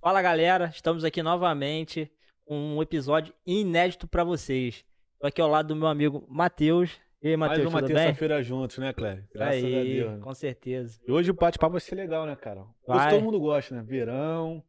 Fala galera, estamos aqui novamente com um episódio inédito para vocês. Tô aqui ao lado do meu amigo Matheus. E aí, Mais Matheus, uma tudo bem? terça-feira juntos, né, Cléber? Graças aí, a Deus. né? com certeza. E hoje o bate-papo vai ser legal, né, cara? Hoje Vai. todo mundo gosta, né? Verão,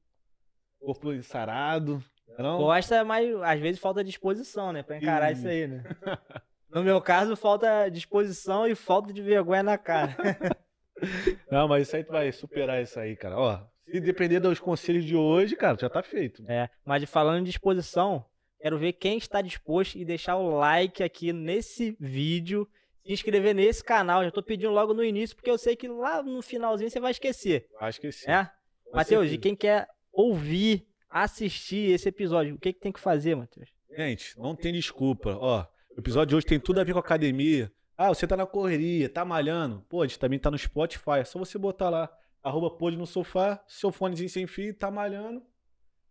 corpo ensarado. Não? Gosta, mas às vezes falta disposição, né, Pra encarar Ih. isso aí, né? No meu caso, falta disposição e falta de vergonha na cara. Não, mas isso aí tu vai superar isso aí, cara. Ó, se depender dos conselhos de hoje, cara, já tá feito. É, mas falando em disposição, quero ver quem está disposto e deixar o like aqui nesse vídeo, se inscrever nesse canal. Já tô pedindo logo no início, porque eu sei que lá no finalzinho você vai esquecer, sim. né? Com Matheus, e quem quer ouvir, assistir esse episódio, o que, que tem que fazer, Matheus? Gente, não tem desculpa. Ó, o episódio de hoje tem tudo a ver com academia. Ah, você tá na correria, tá malhando. Pô, a gente também tá no Spotify. É só você botar lá, arroba pôde no sofá, seu fonezinho sem fio, tá malhando.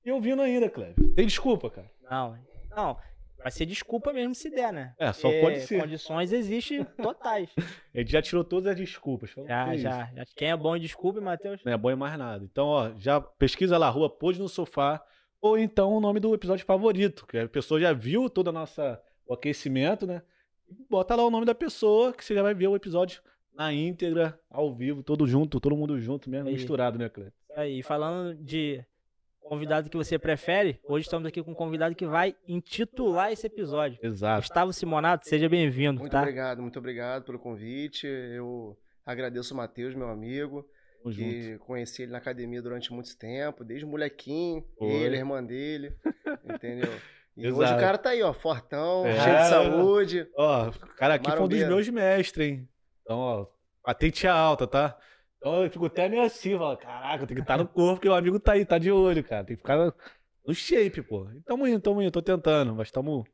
E ouvindo ainda, Cleber. Tem desculpa, cara. Não, não, vai ser desculpa mesmo se der, né? É, só Porque pode ser. Condições existem totais. Gente já tirou todas as desculpas. Falou, já, "Que isso? já, já. Quem é bom em desculpa, Matheus? Não é bom em mais nada. Então, ó, já pesquisa lá, rua Pôde no Sofá, ou então o nome do episódio favorito, que a pessoa já viu todo o nosso aquecimento, né? Bota lá o nome da pessoa, que você já vai ver o episódio na íntegra, ao vivo, todo junto, todo mundo junto mesmo, Aí. misturado, né, Cleber? Aí, falando de convidado que você prefere, hoje estamos aqui com um convidado que vai intitular esse episódio. Exato. Gustavo Simonato, seja bem-vindo, Muito tá? obrigado, muito obrigado pelo convite. Eu agradeço o Matheus, meu amigo, Tamo junto. que conheci ele na academia durante muito tempo, desde molequinho, Foi. ele, a irmã dele, entendeu? E Exato. hoje o cara tá aí, ó, fortão, É. cheio de saúde. Ó, o cara aqui foi um dos Marombeiro. meus mestres, hein? Então, ó, patente é alta, tá? Então eu fico até meio assim, falo, caraca, tem que estar no corpo, porque o amigo tá aí, tá de olho, cara. Tem que ficar no- shape, pô. E tamo indo, tamo indo, tô tentando, mas tamo.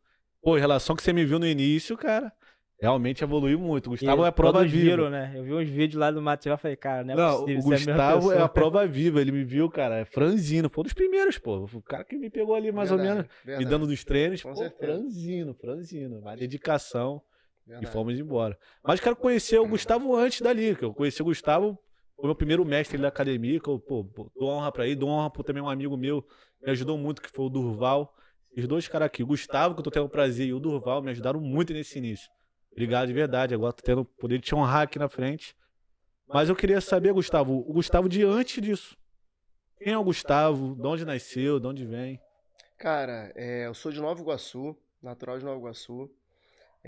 Pô, em relação ao que você me viu no início, cara, realmente evoluiu muito. O Gustavo E é a prova viva. viram, né? Eu vi uns vídeos lá do Matheus e falei, cara, não é Não, possível, o é a Gustavo é, pessoa. a prova viva. Ele me viu, cara, é franzino. Foi um dos primeiros, pô. O cara que me pegou ali mais ou Verdade, menos, verdade, me dando dos treinos. Com pô, certeza. franzino, franzino. Dedicação. E verdade. fomos embora. Mas quero conhecer o Gustavo antes dali, que eu conheci o Gustavo, foi meu primeiro mestre da academia, que eu, pô, dou honra pra ele, dou honra pra também um amigo meu, me ajudou muito, que foi o Durval. Os dois caras aqui, o Gustavo, que eu tô tendo o prazer, e o Durval, me ajudaram muito nesse início. Obrigado de verdade, agora tô tendo o poder de te honrar aqui na frente. Mas eu queria saber, Gustavo, o Gustavo de antes disso. Quem é o Gustavo? De onde nasceu? De onde vem? Cara, é, eu sou de Nova Iguaçu, natural de Nova Iguaçu.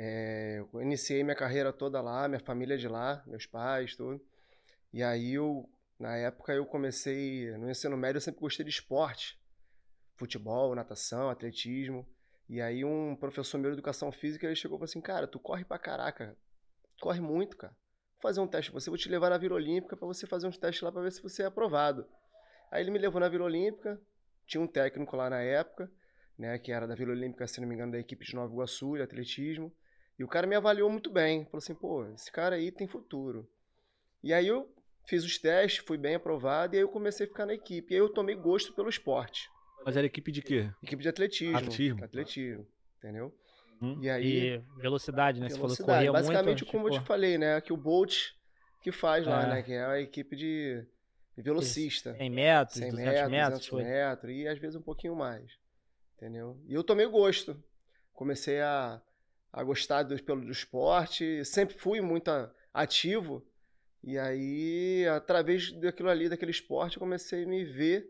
É, eu iniciei minha carreira toda lá, minha família é de lá, meus pais, tudo. E aí eu, na época, eu comecei no ensino médio, eu sempre gostei de esporte, futebol, natação, atletismo. E aí um professor meu de educação física, ele chegou e falou assim, cara, tu corre pra caraca, corre muito, cara. Vou fazer um teste você, vou te levar na Vila Olímpica pra você fazer uns testes lá pra ver se você é aprovado. Aí ele me levou na Vila Olímpica, tinha um técnico lá na época, né, que era da Vila Olímpica, se não me engano, da equipe de Nova Iguaçu, de atletismo. E o cara me avaliou muito bem. Falou assim, pô, esse cara aí tem futuro. E aí eu fiz os testes, fui bem aprovado, e aí eu comecei a ficar na equipe. E aí eu tomei gosto pelo esporte. Mas era equipe de quê? Equipe de atletismo. Atletismo. Atletismo, entendeu? Hum? E aí... E velocidade, né? Você falou que velocidade. corria Basicamente, muito. como eu tipo, te falei, né, que o Bolt que faz lá, É. né, que é a equipe de, de velocista. 100 metros, 100 200 metros, metros. 200 foi. metros, e às vezes um pouquinho mais. Entendeu? E eu tomei gosto. Comecei a, a gostar do, pelo, do esporte, sempre fui muito a- ativo. E aí, através daquilo ali, daquele esporte, eu comecei a me ver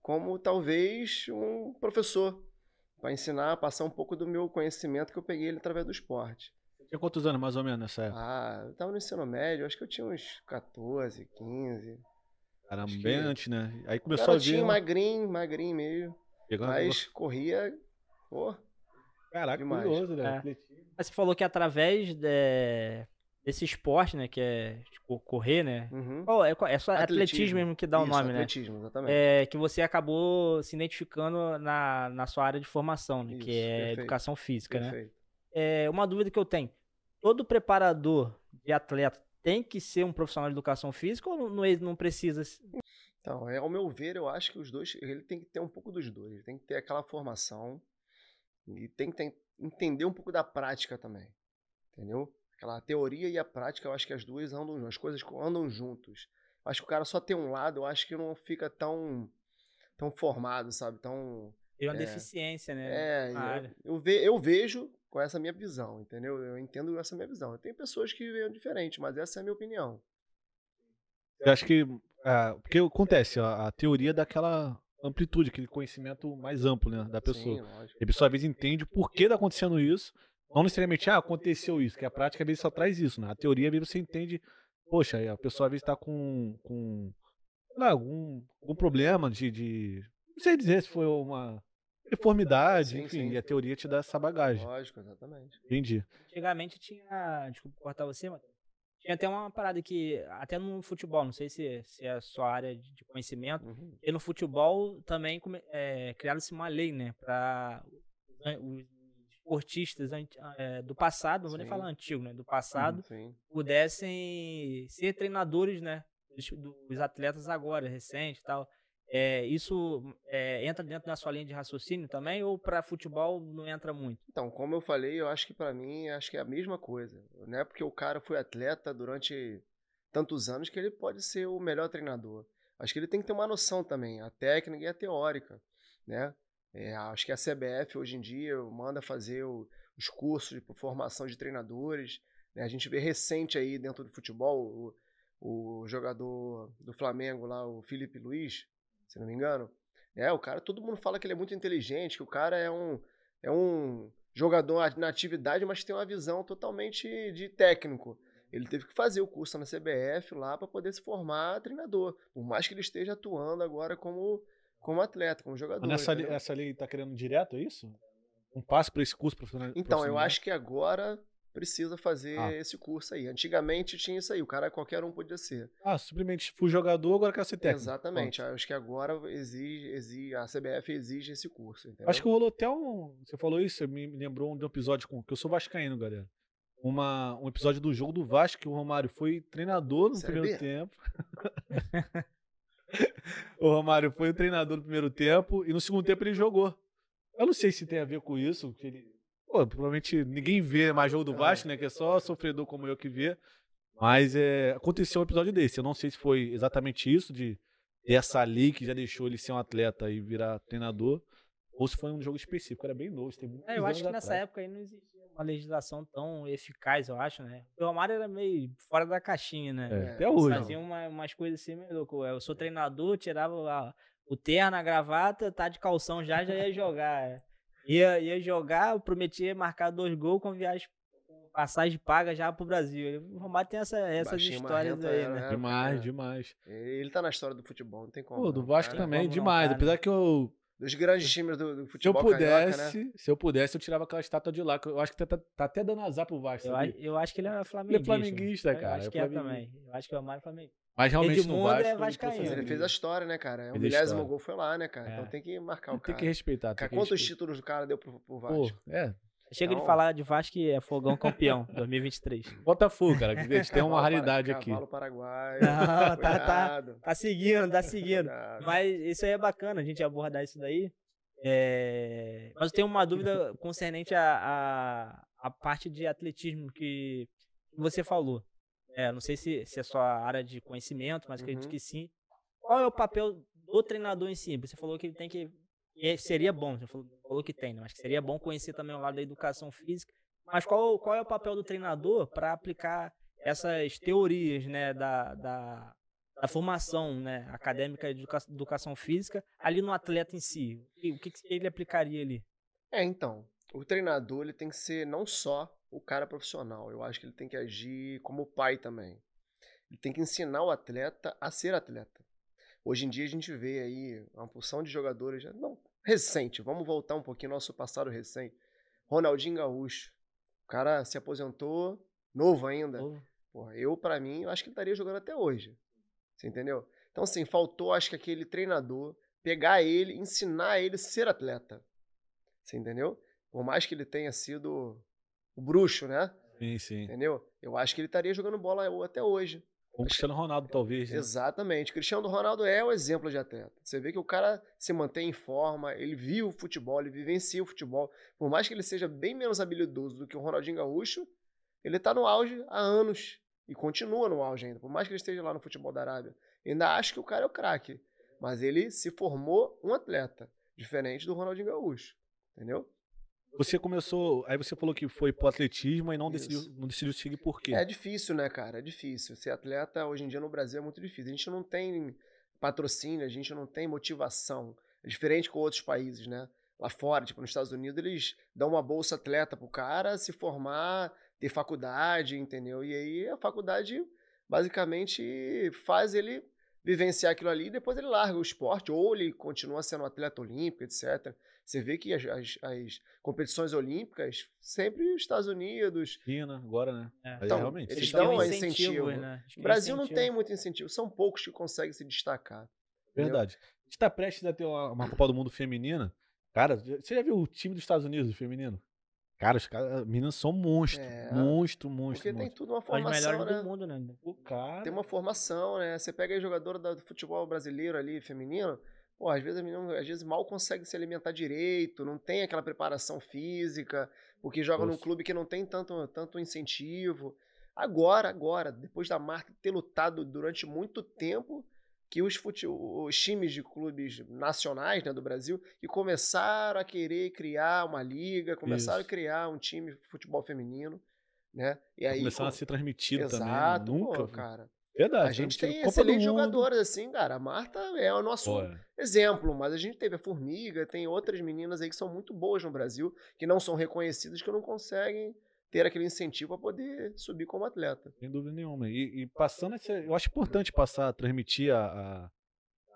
como talvez um professor. Para ensinar, passar um pouco do meu conhecimento que eu peguei ele através do esporte. Tinha quantos anos mais ou menos nessa época? Ah, eu tava no ensino médio, acho que eu tinha uns 14, 15. Caramba, acho bem que- antes, né? Aí começou a ver. Garotinho, magrinho, magrinho meio. pegando- Mas corria, pô, Caraca, demais. curioso, né? É. Mas você falou que através de- desse esporte, né? Que é tipo, correr, né? uhum. Qual é, é só atletismo, Atletismo. mesmo que dá o nome, né? atletismo, exatamente. É, que você acabou se identificando na, na sua área de formação, né? que Isso, é perfeito. educação física, né? Perfeito. É, uma dúvida que eu tenho. Todo preparador de atleta tem que ser um profissional de educação física ou não, não precisa? Então, é, ao meu ver, eu acho que os dois, ele tem que ter um pouco dos dois. Ele tem que ter aquela formação e tem que entender um pouco da prática também. Entendeu? Aquela teoria e a prática, eu acho que as duas andam, as coisas andam juntos. Eu acho que o cara só tem um lado, eu acho que não fica tão tão formado, sabe? Tão. Tem uma É. deficiência, né? É, eu, ve- eu vejo com essa minha visão, entendeu? Eu entendo essa minha visão. Tem pessoas que veem diferente, mas essa é a minha opinião. Eu acho que. ah, porque acontece, a, a teoria daquela amplitude, aquele conhecimento mais amplo, né? Da pessoa. Sim. E a pessoa às vezes entende o porquê tá acontecendo isso. Não necessariamente, ah, aconteceu isso, que a prática às vezes só traz isso, né? A teoria às vezes você entende, poxa, a pessoa às vezes tá com, com lá, algum, algum problema de, de. Não sei dizer se foi uma deformidade, Sim, enfim, sim. e a teoria te dá essa bagagem. Lógico, exatamente. Entendi. Antigamente tinha. Desculpa cortar você, mas. Tinha até uma parada que. Até no futebol, não sei se, se é a sua área de conhecimento. Uhum. E no futebol também é, criaram-se uma lei, né? Para os esportistas é, do passado, não vou nem Sim. falar antigo, né? Do passado, Sim. pudessem ser treinadores, né? Dos, dos atletas agora, recente e tal. É, isso é, entra dentro da sua linha de raciocínio também ou para futebol não entra muito? Então, como eu falei, eu acho que pra mim, acho que é a mesma coisa. Não é porque o cara foi atleta durante tantos anos que ele pode ser o melhor treinador. Acho que ele tem que ter uma noção também, a técnica e a teórica, né? É, acho que a CBF hoje em dia manda fazer o- os cursos de formação de treinadores. né? A gente vê recente aí dentro do futebol o, o jogador do Flamengo lá, o Felipe Luiz, se não me engano. É, o cara, todo mundo fala que ele é muito inteligente, que o cara é um, é um jogador na atividade, mas tem uma visão totalmente de técnico. Ele teve que fazer o curso na CBF lá para poder se formar treinador, por mais que ele esteja atuando agora como, como atleta, como jogador. Mas nessa, entendeu? essa lei tá querendo direto, é isso? Um passo para esse curso profissional? Então, eu acho que agora precisa fazer Ah. esse curso aí. Antigamente tinha isso aí, o cara qualquer um podia ser. Ah, simplesmente fui jogador, agora quero ser técnico. Exatamente. Acho que agora exige, exige, a CBF exige esse curso. Entendeu? Acho que rolou até um. Você falou isso, me me lembrou de um episódio com. Que eu sou Vascaíno, galera. Uma, um episódio do jogo do Vasco que o Romário foi treinador no primeiro tempo. o Romário foi o treinador no primeiro tempo e no segundo tempo ele jogou. Eu não sei se tem a ver com isso. Que ele, pô, provavelmente ninguém vê mais jogo do É. Vasco, né? Que é só sofredor como eu que vê. Mas é, aconteceu um episódio desse. Eu não sei se foi exatamente isso, de essa lei que já deixou ele ser um atleta e virar treinador, ou se foi um jogo específico. Era bem novo, É, eu acho que nessa atrás. época aí não existia uma legislação tão eficaz, eu acho, né? O Romário era meio fora da caixinha, né? É, É, até hoje. Fazia uma- umas coisas assim, meio louco. Eu sou treinador, tirava a- o terno, a gravata, tá de calção já, já ia jogar. É. Ia, ia jogar, eu prometia marcar dois gols com viagem, com passagem paga já pro Brasil. O Romário tem essa, essas Baixinho, histórias aí, era, né? né? Demais, É. demais. Ele tá na história do futebol, não tem como. Pô, do não, Vasco cara. também, como não, demais. cara. Apesar que eu, Dos grandes times do, do se eu futebol pudesse, carioca, né? se eu pudesse, eu tirava aquela estátua de lá. que Eu acho que tá, tá até dando azar pro Vasco. Eu, acho- eu acho que ele é flamenguista. flamenguista, Eu cara, acho é que é flamenguista. também. Eu acho que o Romário é flamenguista. Mas realmente no Edmundo Vasco. é ele vascaíno. ele fez a história, né, cara? É o a milésimo gol foi lá, né, cara? É. Então tem que marcar o Tem cara. que respeitar. Tem Cara, que quantos respeitar. títulos o cara deu pro, pro Pô, Vasco? é. Chega de Então- falar de Vasco que é fogão campeão 2023. Botafogo, cara. que eles têm uma Cavalo para- raridade aqui. Cavalo paraguaio. Não, tá- tá- Tá seguindo, tá seguindo. cuidado. Mas isso aí é bacana, a gente abordar isso daí. É, Mas eu tenho uma dúvida concernente à a, a, parte de atletismo que você falou. É, não sei se, se é sua área de conhecimento, mas acredito Uhum. que sim. Qual é o papel do treinador em si? Você falou que ele tem que. e Seria bom, você falou, falou que tem, né? mas que seria bom conhecer também o lado da educação física. Mas qual, qual é o papel do treinador para aplicar essas teorias né, da, da, da formação né, acadêmica de educa- educação física ali no atleta em si? O que, que ele aplicaria ali? É, então, o treinador ele tem que ser não só o cara profissional, eu acho que ele tem que agir como pai também. Ele tem que ensinar o atleta a ser atleta. Hoje em dia a gente vê aí uma porção de jogadores, já- não, recente, vamos voltar um pouquinho ao nosso passado recente. Ronaldinho Gaúcho, o cara se aposentou novo ainda. Porra, eu, pra mim, eu acho que ele estaria jogando até hoje. Você entendeu? Então, assim, faltou, acho que aquele treinador pegar ele, ensinar ele a ser atleta. Você entendeu? Por mais que ele tenha sido o bruxo, né? Sim, sim. Entendeu? Eu acho que ele estaria jogando bola até hoje. O Cristiano Ronaldo, talvez. né? Exatamente. Cristiano Ronaldo é o exemplo de atleta. Você vê que o cara se mantém em forma, ele viu o futebol, ele vivencia o futebol. Por mais que ele seja bem menos habilidoso do que o Ronaldinho Gaúcho, ele tá no auge há anos. E continua no auge ainda. Por mais que ele esteja lá no futebol da Arábia. Ainda acho que o cara é o craque. Mas ele se formou um atleta, diferente do Ronaldinho Gaúcho. Entendeu? Você começou. Aí você falou que foi pro atletismo e não Isso. decidiu, não decidiu seguir por quê? É difícil, né, cara? É difícil. Ser atleta hoje em dia no Brasil é muito difícil. A gente não tem patrocínio, a gente não tem motivação. É diferente com outros países, né? Lá fora, tipo nos Estados Unidos, eles dão uma bolsa atleta pro cara se formar, ter faculdade, entendeu? E aí a faculdade basicamente faz ele vivenciar aquilo ali e depois ele larga o esporte ou ele continua sendo um atleta olímpico, etc. Você vê que as, as- as competições olímpicas, sempre os Estados Unidos, China, agora, né? É. Então, realmente. eles dão um incentivo. né? O Brasil não incentivo. tem muito incentivo, são poucos que conseguem se destacar. entendeu? Verdade. A gente tá prestes a ter uma, uma Copa do Mundo feminina. Cara, você já viu o time dos Estados Unidos feminino? Cara, os caras, as meninas são monstro. É. Monstro, monstro. Porque tem monstro. tudo uma formação, melhores né? do mundo, né? O cara. Tem uma formação, né? Você pega aí jogadora do futebol brasileiro ali, feminino, pô, às vezes a menina às vezes mal consegue se alimentar direito, não tem aquela preparação física, porque joga num Nossa. clube que não tem tanto, tanto incentivo. Agora, agora, depois da Marta ter lutado durante muito tempo, que os, fute- os times de clubes nacionais né, do Brasil que começaram a querer criar uma liga, começaram Isso. a criar um time de futebol feminino, né? E aí começando a ser transmitido Exato, também. Nunca. pô, cara. Verdade. A gente transmitido. tem Copa excelentes jogadoras, assim, cara. A Marta é o nosso Pô, é. exemplo, mas a gente teve a Formiga, tem outras meninas aí que são muito boas no Brasil, que não são reconhecidas, que não conseguem ter aquele incentivo para poder subir como atleta. Sem dúvida nenhuma. E, e passando essa. Eu acho importante passar, transmitir a,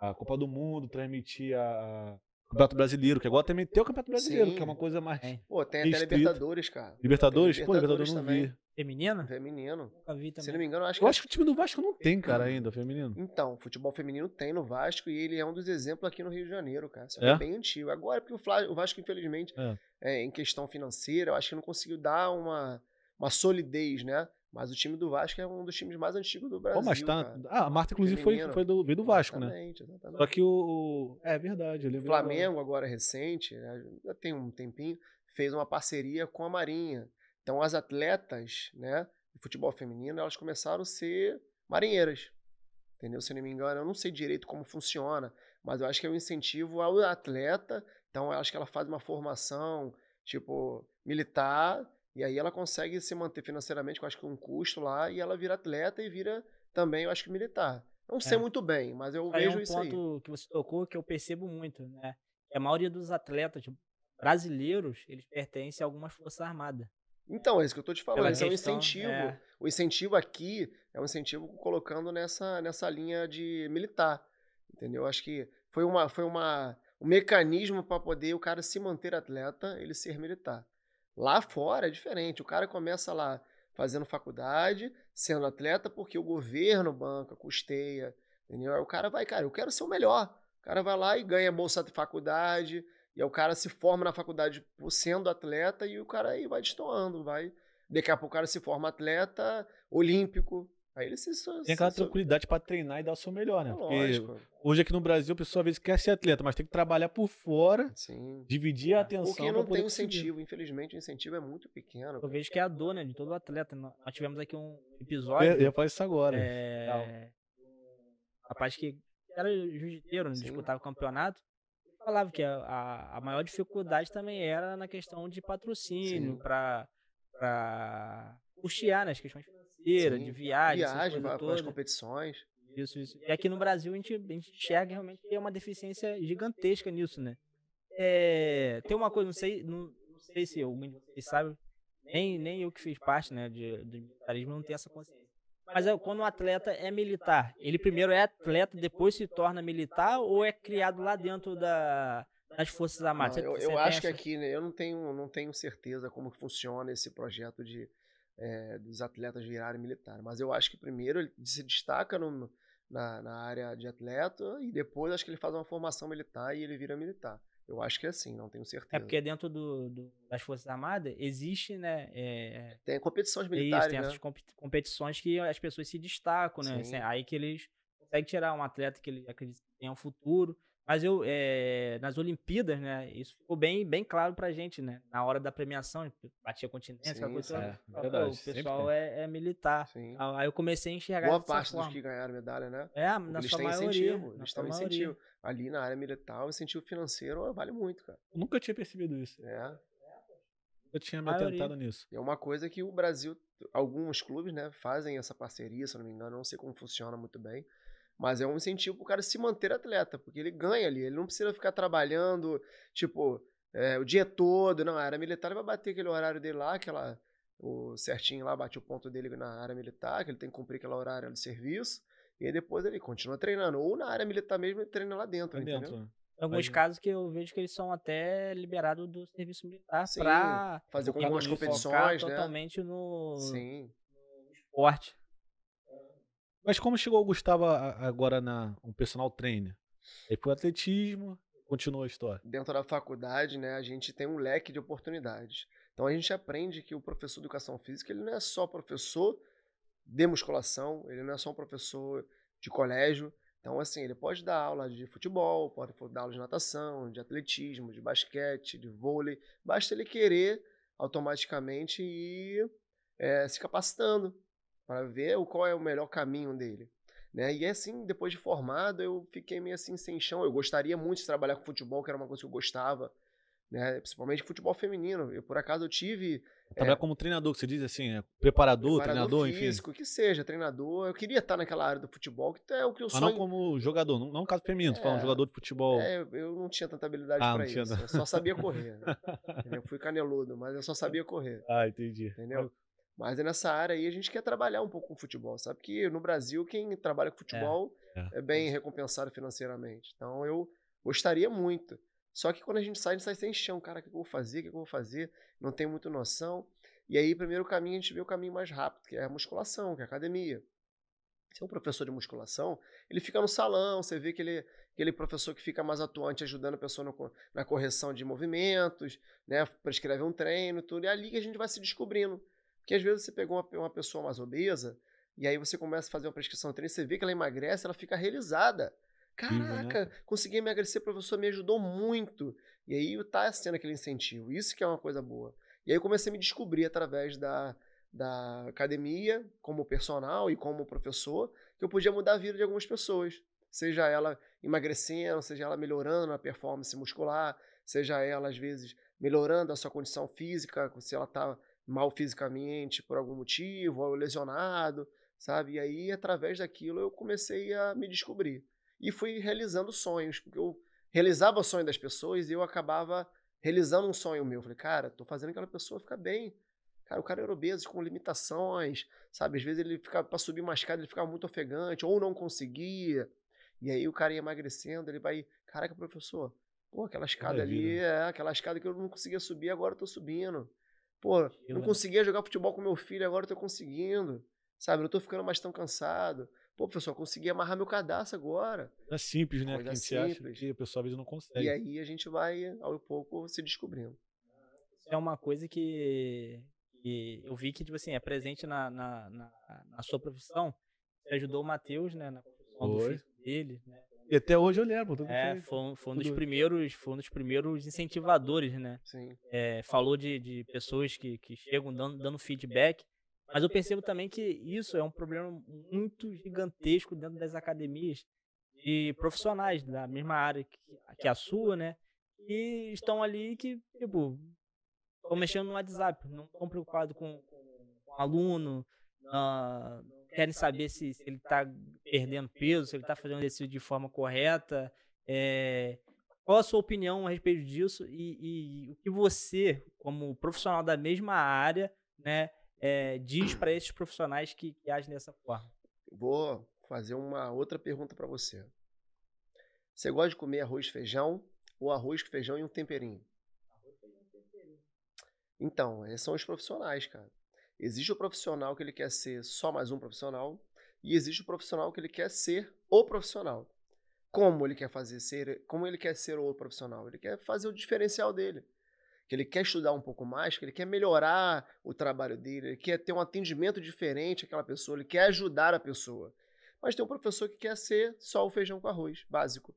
a, a Copa do Mundo, transmitir a Campeonato Brasileiro, que agora também tem o Campeonato Brasileiro, Sim. que é uma coisa mais. É. Pô, tem até Restrito. Libertadores, cara. Libertadores? Tem Pô, Libertadores Libertadores não vi. também. Feminina? Feminino. Nunca vi Se não também. me engano, eu acho que. Eu acho que o time do Vasco não tem, cara, ainda, feminino. Então, futebol feminino tem no Vasco e ele é um dos exemplos aqui no Rio de Janeiro, cara. Isso É? é bem antigo. Agora, porque o, o Vasco, infelizmente, É. é, em questão financeira, eu acho que não conseguiu dar uma, uma solidez, né? Mas o time do Vasco é um dos times mais antigos do Brasil. Pô, mas tá. cara. Ah, a Marta, inclusive, foi, foi do, veio do Vasco, né? Exatamente, exatamente. Só que o. É verdade, eu O. Flamengo, agora recente, né, já tem um tempinho, fez uma parceria com a Marinha. Então, as atletas, né, de futebol feminino, elas começaram a ser marinheiras. Entendeu? Se eu não me engano, eu não sei direito como funciona, mas eu acho que é um incentivo ao atleta. Então, eu acho que ela faz uma formação, tipo, militar, e aí ela consegue se manter financeiramente, com acho que um custo lá, e ela vira atleta e vira também, eu acho que militar. Não sei É. muito bem, mas eu Aí é vejo um isso aí. ponto que você tocou que eu percebo muito, né? Que a maioria dos atletas tipo, brasileiros, eles pertencem a algumas forças armadas. Então, é isso que eu tô te falando. Pela Esse é um questão, incentivo. é. O incentivo aqui é um incentivo colocando nessa, nessa linha de militar. Entendeu? Acho que foi, uma, foi uma, um mecanismo para poder o cara se manter atleta, ele ser militar. Lá fora é diferente. O cara começa lá fazendo faculdade, sendo atleta, porque o governo banca, custeia. Entendeu? O cara vai, cara, eu quero ser o melhor. O cara vai lá e ganha bolsa de faculdade, e o cara se forma na faculdade sendo atleta e o cara aí vai destoando, vai. Daqui a pouco o cara se forma atleta olímpico. Aí ele se. se Tem aquela se- tranquilidade pra treinar e dar o seu melhor, né? É Porque Lógico. hoje aqui no Brasil, a pessoa às vezes quer ser atleta, mas tem que trabalhar por fora, Sim. dividir a atenção. Porque não poder tem conseguir. incentivo. Infelizmente, o incentivo é muito pequeno. Eu cara. vejo que é a dona de todo atleta. Nós nós tivemos aqui um episódio. eu ia falar isso agora. É, um rapaz que era jiu-jiteiro, né, disputava o campeonato, falava que a, a, a maior dificuldade também era na questão de patrocínio, para para custear né, as questões financeiras, Sim. de viagem, Viagem, para as competições. Isso, isso. E aqui no Brasil a gente, a gente enxerga realmente que é uma deficiência gigantesca nisso, né? É, tem uma coisa, não sei, não, não sei se alguém de vocês sabe, nem, nem eu que fiz parte né, de, do militarismo não tenho essa consciência. Mas é, quando um atleta é militar, ele primeiro é atleta, depois se torna militar ou é criado lá dentro da, das Forças Armadas? Não, eu eu acho que aqui, né, eu não tenho, não tenho certeza como funciona esse projeto de, é, dos atletas virarem militar. Mas eu acho que primeiro ele se destaca no- na, na área de atleta e depois acho que ele faz uma formação militar e ele vira militar. Eu acho que é assim, não tenho certeza. É porque dentro do, do- das Forças Armadas existe, né? é, Tem competições É militares, isso, tem né? essas compe- competições que as pessoas se destacam, né? Sim. Assim, aí que eles conseguem tirar um atleta que ele acredita que tem um futuro. Mas eu, é, nas Olimpíadas, né, isso ficou bem, bem claro pra gente, né? Na hora da premiação, batia continência, Sim, coisa. É, verdade, O pessoal é, é militar. Sim. Aí eu comecei a enxergar Boa parte dos forma. que ganharam medalha, né? É, na eles sua têm maioria. incentivo, na eles sua têm maioria. incentivo. Ali na área militar, o incentivo financeiro vale muito, cara. Eu nunca tinha percebido isso. É. Eu tinha me atentado nisso. É uma coisa que o Brasil, alguns clubes, né, fazem essa parceria, se eu não me engano, não sei como funciona muito bem. Mas é um incentivo pro cara se manter atleta, porque ele ganha ali, ele não precisa ficar trabalhando, tipo, é, o dia todo. Não, a área militar ele vai bater aquele horário dele lá, aquela. O certinho lá, bate o ponto dele na área militar, que ele tem que cumprir aquela horário de serviço. E aí depois ele continua treinando. Ou na área militar mesmo, ele treina lá dentro, Lá entendeu? dentro. né? Alguns Aí- casos que eu vejo que eles são até liberados do serviço militar pra Fazer algumas competições, né? totalmente no, Sim. no esporte. Mas como chegou o Gustavo agora na um personal trainer? Aí foi atletismo, continuou a história. dentro da faculdade, né, a gente tem um leque de oportunidades. Então a gente aprende que o professor de educação física, ele não é só professor de musculação, ele não é só um professor de colégio. Então, assim, ele pode dar aula de futebol, pode dar aula de natação, de atletismo, de basquete, de vôlei. Basta ele querer automaticamente ir eh, se capacitando para ver o- qual é o melhor caminho dele. Né? E assim, depois de formado, eu fiquei meio assim sem chão. Eu gostaria muito de trabalhar com futebol, que era uma coisa que eu gostava, né? Principalmente futebol feminino. Eu, por acaso, eu tive Trabalhar como treinador, que você diz assim, é preparador, treinador, enfim. físico, que seja, treinador. Eu queria estar naquela área do futebol, que é o que eu Mas sonho. não como jogador, não, não caso feminino, tô falando É, jogador de futebol. É, eu- não tinha tanta habilidade Ah, tinha, isso. não. Eu só sabia correr. né? Eu fui caneludo, mas eu só sabia correr. Ah, entendi. Entendeu? Mas é nessa área aí a gente quer trabalhar um pouco com futebol. Sabe que no Brasil, quem trabalha com futebol é. é, bem recompensado financeiramente. Então eu gostaria muito. Só que quando a gente sai, a gente sai sem chão. Cara, o que eu vou fazer? O que eu vou fazer? Não tenho muito noção. E aí, primeiro caminho, a gente vê o caminho mais rápido, que é a musculação, que é a academia. Se é um professor de musculação, ele fica no salão, você vê aquele, aquele professor que fica mais atuante ajudando a pessoa no na correção de movimentos, né? Prescreve um treino, tudo. E é ali que a gente vai se descobrindo. Porque às vezes você pegou uma, uma pessoa mais obesa, e aí você começa a fazer uma prescrição de treino, você vê que ela emagrece, ela fica realizada. Né? Caraca, consegui emagrecer, professor, me ajudou muito. E aí tá sendo aquele incentivo. Isso que é uma coisa boa. E aí eu comecei a me descobrir através da, da academia, como personal e como professor, que eu podia mudar a vida de algumas pessoas. Seja ela emagrecendo, seja ela melhorando na performance muscular, seja ela, às vezes, melhorando a sua condição física, se ela tá mal fisicamente por algum motivo, ou lesionado, sabe? E aí, através daquilo, eu comecei a me descobrir. E fui realizando sonhos, porque eu realizava o sonho das pessoas e eu acabava realizando um sonho meu. Falei, cara, tô fazendo aquela pessoa ficar bem. Cara, o cara era obeso, com limitações, sabe? Às vezes ele ficava, pra subir uma escada, ele ficava muito ofegante, ou não conseguia. E aí o cara ia emagrecendo, ele vai, caraca, professor, pô, aquela escada ali, Maravilha. é, aquela escada que eu não conseguia subir, agora eu tô subindo. Pô, não né? conseguia jogar futebol com meu filho, agora eu tô conseguindo. Sabe, não tô ficando mais tão cansado. Pô, professor, consegui amarrar meu cadastro agora. É simples, né? Coisa que a gente que a pessoa às vezes não consegue. E aí a gente vai, ao pouco, se descobrindo. Isso é uma coisa que, que eu vi que, tipo assim, é presente na, na, na, na sua profissão. Você ajudou o Matheus, né, na construção do físico dele, né? E até hoje eu lembro. É, foi- um- foi um dos primeiros, foi um dos primeiros incentivadores, né? Sim. É, falou de, de pessoas que, que chegam dando, dando feedback, mas eu percebo também que isso é um problema muito gigantesco dentro das academias de profissionais da mesma área que, que a sua, né? Que estão ali que, tipo, estão mexendo no WhatsApp, não estão preocupados com, com, com o aluno, não querem saber se, se ele está perdendo peso, se ele está fazendo exercício de forma correta. É, qual a sua opinião a respeito disso e, e o que você, como profissional da mesma área, né, é, diz para esses profissionais que, que agem dessa forma? Vou fazer uma outra pergunta pra você. Você gosta de comer arroz e feijão ou arroz com feijão e um temperinho? Então, esses são os profissionais, cara. Existe o profissional que ele quer ser só mais um profissional e existe o profissional que ele quer ser o profissional. Como ele quer fazer ser, como ele quer ser o profissional? Ele quer fazer o diferencial dele. Que ele quer estudar um pouco mais, que ele quer melhorar o trabalho dele, ele quer ter um atendimento diferente àquela pessoa, ele quer ajudar a pessoa. Mas tem um professor que quer ser só o feijão com arroz, básico.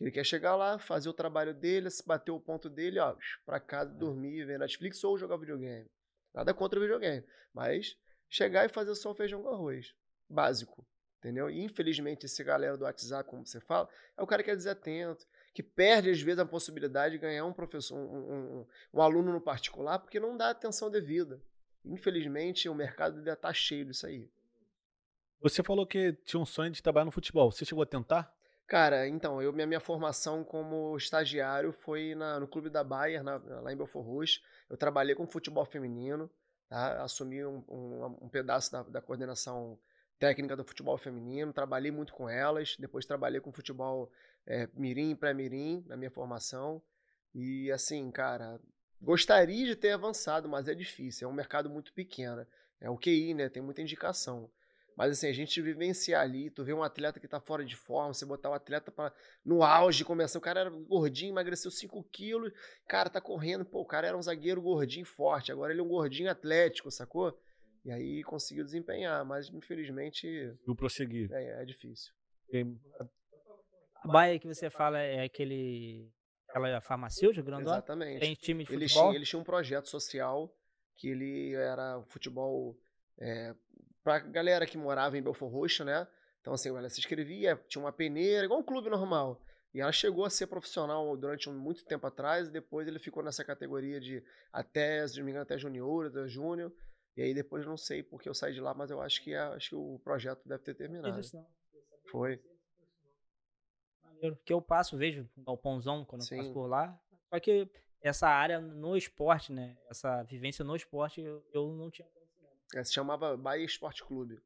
Ele quer chegar lá, fazer o trabalho dele, se bater o ponto dele, ó, pra casa, dormir, ver Netflix ou jogar videogame. Nada contra o videogame, mas chegar e fazer só feijão com arroz. Básico, entendeu? E infelizmente esse galera do WhatsApp, como você fala, é o cara que é desatento, que perde às vezes a possibilidade de ganhar um professor, um, um, um aluno no particular, porque não dá atenção devida. Infelizmente o mercado ainda tá cheio disso aí. Você falou que tinha um sonho de trabalhar no futebol. Você chegou a tentar? Cara, então, eu, minha, minha formação como estagiário foi na, no Clube da Bayer, na, lá em Belfort Roxo. Eu trabalhei com futebol feminino, tá? assumi um, um, um pedaço da, da, coordenação técnica do futebol feminino, trabalhei muito com elas, depois trabalhei com futebol é, mirim e pré-mirim na minha formação. E assim, cara, gostaria de ter avançado, mas é difícil, é um mercado muito pequeno. É o QI, né? Tem muita indicação. Mas assim, a gente vivenciar ali, tu vê um atleta que tá fora de forma, você botar o atleta pra, no auge, começar, o cara era gordinho, emagreceu 5 quilos, cara tá correndo, pô, o cara era um zagueiro gordinho forte, agora ele é um gordinho atlético, sacou? E aí conseguiu desempenhar, mas infelizmente... Não prosseguir. É, é difícil. A baia que você fala é aquele... Aquela farmacêutica grandona? Exatamente. Tem time de eles futebol? Tinham, eles tinham um projeto social que ele era futebol... É, pra galera que morava em Belfor Roxo, né? Então, assim, ela se inscrevia, tinha uma peneira, igual um clube normal. E ela chegou a ser profissional durante muito tempo atrás, e depois ele ficou nessa categoria de até, se não me engano, até junior, até júnior. E aí depois eu não sei porque eu saí de lá, mas eu acho que, acho que o projeto deve ter terminado. Foi. Que eu passo, vejo o galpãozão quando Sim. eu passo por lá. Só que essa área no esporte, né? Essa vivência no esporte, eu, eu não tinha é, se chamava Bahia Esporte Clube.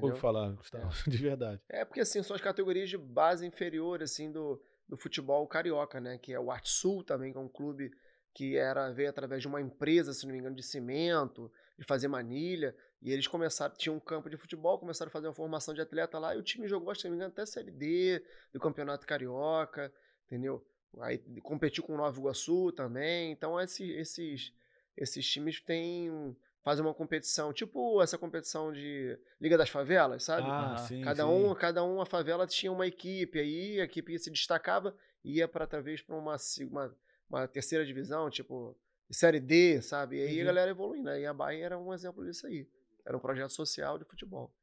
Ouvi falar, Gustavo, é. de verdade. É, porque assim, são as categorias de base inferior, assim, do, do futebol carioca, né? Que é o Arte Sul também, que é um clube que era veio através de uma empresa, se não me engano, de cimento, de fazer manilha. E eles começaram, tinham um campo de futebol, começaram a fazer uma formação de atleta lá, e o time jogou, se não me engano, até Série D, do Campeonato Carioca, entendeu? Aí competiu com o Nova Iguaçu também. Então, esses, esses, esses times têm fazer uma competição, tipo essa competição de Liga das Favelas, sabe? Ah, sim, cada sim. um, cada uma favela tinha uma equipe aí, a equipe se destacava ia para talvez para uma, uma, uma terceira divisão, tipo série D, sabe? E aí uhum. a galera evoluindo, né? E a Bahia era um exemplo disso aí. Era um projeto social de futebol.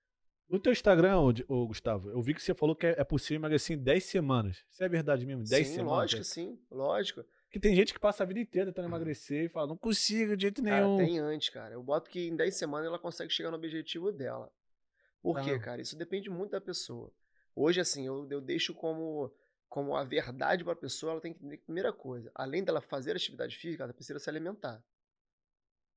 No teu Instagram, ô, Gustavo, eu vi que você falou que é, é possível emagrecer em 10 semanas. Isso é verdade mesmo? 10 sim, semanas? Lógico, sim, lógico. Que tem gente que passa a vida inteira tentando emagrecer e fala, não consigo de jeito nenhum. Cara, tem antes, cara. Eu boto que em 10 semanas ela consegue chegar no objetivo dela. Por quê, cara? Isso depende muito da pessoa. Hoje, assim, eu, eu deixo como, como a verdade para a pessoa, ela tem que entender primeira coisa. Além dela fazer atividade física, ela precisa se alimentar.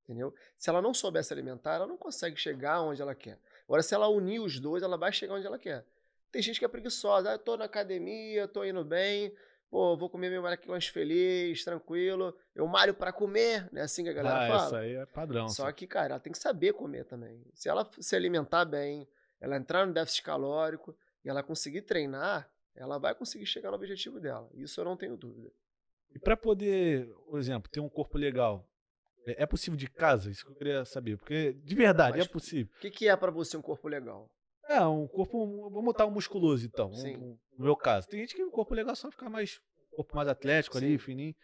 Entendeu? Se ela não souber se alimentar, ela não consegue chegar onde ela quer. Agora, se ela unir os dois, ela vai chegar onde ela quer. Tem gente que é preguiçosa. Ah, eu tô na academia, tô indo bem, Pô, vou comer meu McLanche feliz, tranquilo. Eu malho para comer, né? Assim que a galera ah, fala. Isso aí é padrão. Só sim. que, cara, ela tem que saber comer também. Se ela se alimentar bem, ela entrar no déficit calórico e ela conseguir treinar, ela vai conseguir chegar no objetivo dela. Isso eu não tenho dúvida. E para poder, por exemplo, ter um corpo legal, é, é possível de casa? Isso que eu queria saber. Porque, de verdade, Mas, é possível. O que, que é para você um corpo legal? É, um corpo. Vamos botar um musculoso, então. Sim. Um, no meu caso. Tem gente que o corpo legal só ficar mais. corpo mais atlético Sim. ali, fininho.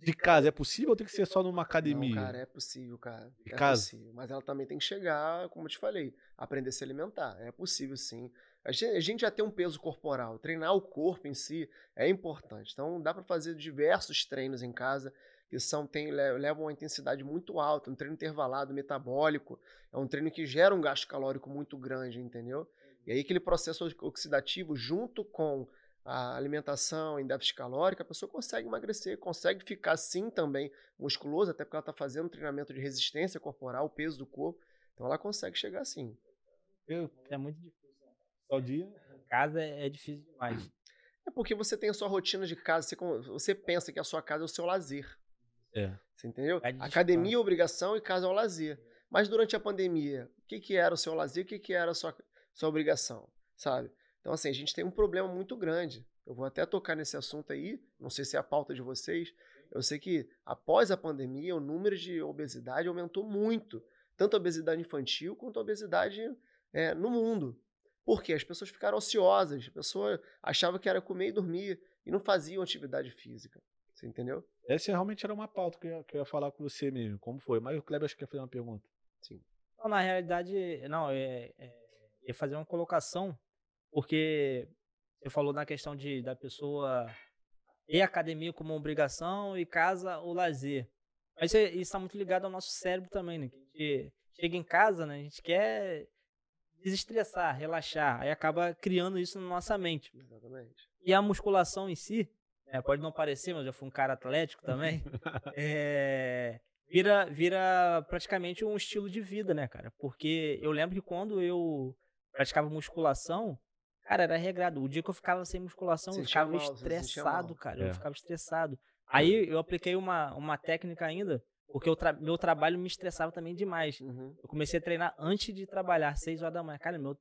De casa, é possível ou tem que ser só numa academia? Não, cara, é possível, cara. De é casa? Possível. Mas ela também tem que chegar, como eu te falei, aprender a se alimentar. É possível, sim. A gente, a gente já tem um peso corporal. Treinar o corpo em si é importante. Então, dá para fazer diversos treinos em casa que são tem, levam uma intensidade muito alta, um treino intervalado, metabólico, é um treino que gera um gasto calórico muito grande, entendeu? E aí aquele processo oxidativo junto com a alimentação em déficit calórico, a pessoa consegue emagrecer, consegue ficar sim também musculosa, até porque ela está fazendo um treinamento de resistência corporal, o peso do corpo, então ela consegue chegar assim. É muito difícil. Né? Só dia? Casa é, é difícil demais. É porque você tem a sua rotina de casa, você, você pensa que a sua casa é o seu lazer. É. Você entendeu? É Academia é obrigação e casa é o lazer. Mas durante a pandemia, o que, que era o seu lazer, o que, que era a sua, sua obrigação, sabe? Então, assim, a gente tem um problema muito grande. Eu vou até tocar nesse assunto aí, não sei se é a pauta de vocês. Eu sei que após a pandemia, o número de obesidade aumentou muito. Tanto a obesidade infantil quanto a obesidade é, no mundo. Por quê? As pessoas ficaram ociosas, a pessoa achava que era comer e dormir e não faziam atividade física. Você entendeu? Essa realmente era uma pauta que eu, ia, que eu ia falar com você mesmo. Como foi? Mas o Kleber acho que quer fazer uma pergunta. Sim. Não, na realidade, não, é, é, ia fazer uma colocação, porque você falou na questão de da pessoa ter academia como obrigação e casa o lazer. Mas isso está muito ligado ao nosso cérebro também, né? Que a gente chega em casa, né? A gente quer desestressar, relaxar, aí acaba criando isso na nossa mente. Exatamente. E a musculação em si, né, pode não parecer, mas eu fui um cara atlético também, é, vira, vira praticamente um estilo de vida, né, cara? Porque eu lembro que quando eu praticava musculação, cara, era regrado. O dia que eu ficava sem musculação, eu ficava mal, estressado, cara. É. Eu ficava estressado. Aí eu apliquei uma, uma técnica ainda, porque o tra meu trabalho me estressava também demais. Uhum. Eu comecei a treinar antes de trabalhar, 6 horas da manhã. Cara, meu,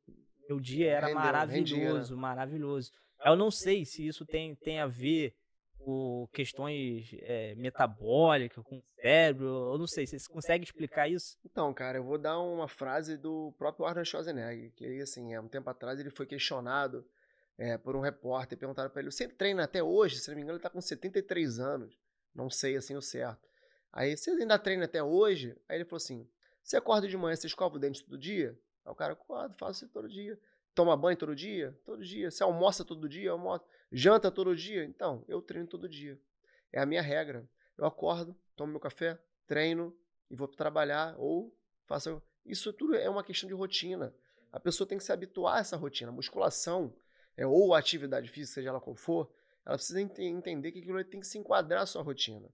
meu dia era Rendeu, maravilhoso, rendia, né? maravilhoso. Eu não sei se isso tem, tem a ver com questões é, metabólicas, com o cérebro. Eu não sei, você consegue explicar isso? Então, cara, eu vou dar uma frase do próprio Arnold Schwarzenegger, que assim, há um tempo atrás ele foi questionado é, por um repórter, perguntaram para ele, você treina até hoje? Se não me engano, ele está com 73 anos. Não sei assim o certo. Aí, você ainda treina até hoje? Aí ele falou assim, você acorda de manhã, você escova o dente todo dia? Aí o cara, acordo, faço isso todo dia. Toma banho todo dia? Todo dia. Você almoça todo dia? Almoça. Janta todo dia? Então, eu treino todo dia. É a minha regra. Eu acordo, tomo meu café, treino e vou trabalhar ou faço. Isso tudo é uma questão de rotina. A pessoa tem que se habituar a essa rotina. A musculação, é, ou a atividade física, seja ela qual for, ela precisa ent entender que aquilo tem que se enquadrar à sua rotina.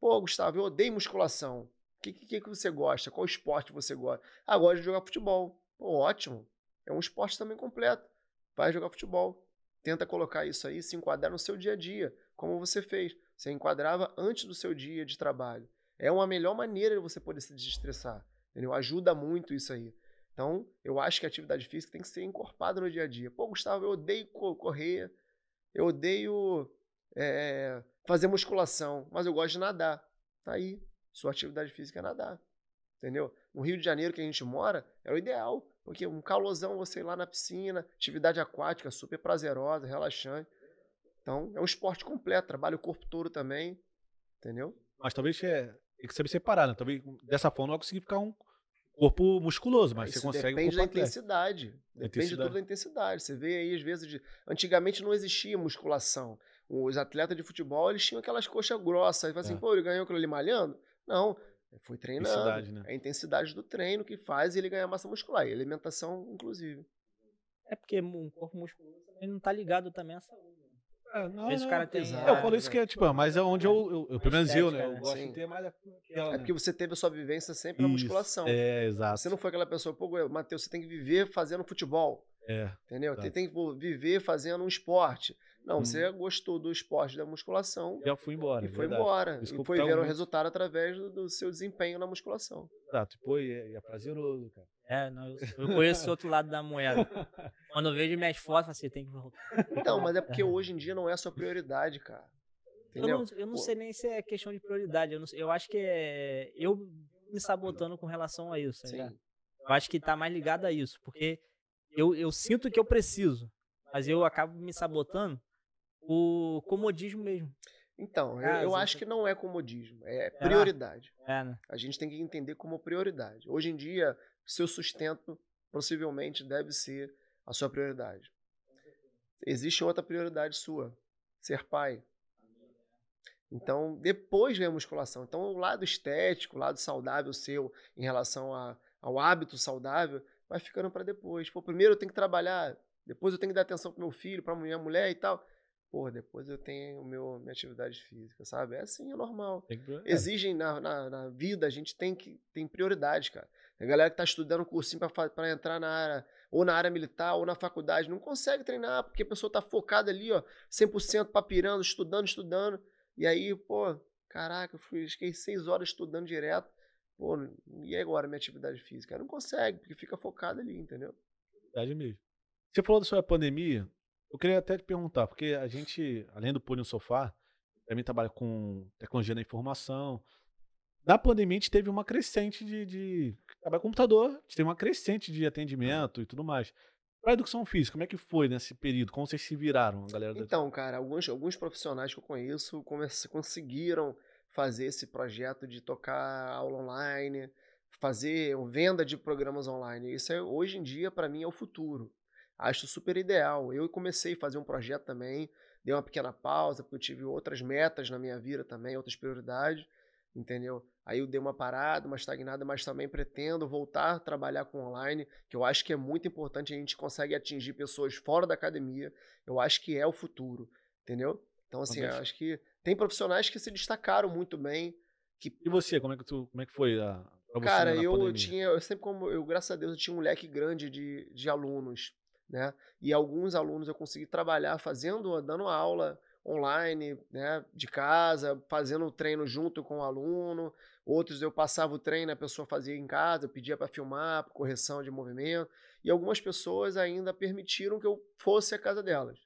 Pô, Gustavo, eu odeio musculação. O que, que, que você gosta? Qual esporte você gosta? Ah, gosto de jogar futebol. Pô, ótimo. É um esporte também completo. Vai jogar futebol. Tenta colocar isso aí, se enquadrar no seu dia a dia, como você fez. Você enquadrava antes do seu dia de trabalho. É uma melhor maneira de você poder se desestressar. Entendeu? Ajuda muito isso aí. Então, eu acho que a atividade física tem que ser encorpada no dia a dia. Pô, Gustavo, eu odeio correr, eu odeio é, fazer musculação, mas eu gosto de nadar. Tá aí. Sua atividade física é nadar. Entendeu? No Rio de Janeiro que a gente mora, é o ideal. Porque um calorzão, você ir lá na piscina, atividade aquática super prazerosa, relaxante. Então, é um esporte completo, trabalha o corpo todo também, entendeu? Mas talvez é, tem que saber separar, né? Talvez dessa forma não vai conseguir ficar um corpo musculoso, mas Isso você consegue Depende da intensidade. Depende intensidade. tudo da intensidade. Você vê aí, às vezes, de... antigamente não existia musculação. Os atletas de futebol, eles tinham aquelas coxas grossas. Fala assim, é. pô, ele ganhou aquilo ali malhando? Não. Foi treinando. Intensidade, né? É a intensidade do treino que faz ele ganhar massa muscular. E alimentação, inclusive. É porque um corpo musculoso também não tá ligado também à saúde. Né? É, não, Esse cara tem. É, eu falo isso que é, tipo, mas é onde eu, eu, eu pelo menos eu, né? Eu né? gosto Sim. de ter mais aquela, É porque você teve a sua vivência sempre na musculação. É, exato. Você não foi aquela pessoa, pô, Matheus, você tem que viver fazendo futebol. É. Entendeu? Você tem que viver fazendo um esporte. Não, hum. você gostou do esporte da musculação. Já fui embora. E foi verdade. embora. e foi ver o resultado através do, do, seu desempenho na musculação. Exato. Pô, e é, é prazeroso, cara. É, não, eu, eu conheço o outro lado da moeda. Quando eu vejo minhas fotos, você assim, tem que voltar. Então, mas é porque hoje em dia não é a sua prioridade, cara. Entendeu? Eu não, eu não sei nem se é questão de prioridade. Eu, não, eu acho que é eu me sabotando com relação a isso. Tá Sim. Eu acho que tá mais ligado a isso. Porque eu, eu sinto que eu preciso, mas eu acabo me sabotando o comodismo mesmo. Então, eu, eu acho que não é comodismo, é prioridade. É, né? A gente tem que entender como prioridade. Hoje em dia, seu sustento possivelmente deve ser a sua prioridade. Existe outra prioridade sua, ser pai. Então, depois vem a musculação. Então, o lado estético, o lado saudável seu em relação a, ao hábito saudável, vai ficando para depois. Pô, primeiro eu tenho que trabalhar, depois eu tenho que dar atenção pro meu filho, para minha mulher e tal pô, depois eu tenho meu, minha atividade física, sabe? É assim, é normal. Que... Exigem na, na, na, vida, a gente tem que tem prioridade, cara. A galera que tá estudando um cursinho para entrar na área, ou na área militar, ou na faculdade, não consegue treinar, porque a pessoa tá focada ali, ó, 100% papirando, estudando, estudando. E aí, pô, caraca, eu fui, fiquei seis horas estudando direto. Pô, e agora minha atividade física? Não consegue, porque fica focado ali, entendeu? Verdade mesmo. Você falou da sua pandemia, eu queria até te perguntar, porque a gente, além do pôr no sofá, também trabalha com tecnologia da informação. Na pandemia, a gente teve uma crescente de. de trabalho com computador, a gente teve uma crescente de atendimento e tudo mais. Pra educação física, como é que foi nesse período? Como vocês se viraram, a galera? Então, cara, alguns, alguns profissionais que eu conheço conseguiram fazer esse projeto de tocar aula online, fazer venda de programas online. Isso é, hoje em dia, para mim, é o futuro. Acho super ideal. Eu comecei a fazer um projeto também, dei uma pequena pausa, porque eu tive outras metas na minha vida também, outras prioridades, entendeu? Aí eu dei uma parada, uma estagnada, mas também pretendo voltar a trabalhar com online, que eu acho que é muito importante, a gente consegue atingir pessoas fora da academia. Eu acho que é o futuro, entendeu? Então, assim, eu acho que tem profissionais que se destacaram muito bem, que E você, como é que, tu, como é que foi a, pra você Cara, eu pandemia? tinha, eu sempre como, eu, graças a Deus, eu tinha um leque grande de, de alunos, né? E alguns alunos eu consegui trabalhar fazendo, dando aula online, né? De casa, fazendo o treino junto com o aluno. Outros eu passava o treino, a pessoa fazia em casa, eu pedia para filmar, correção de movimento. E algumas pessoas ainda permitiram que eu fosse à casa delas.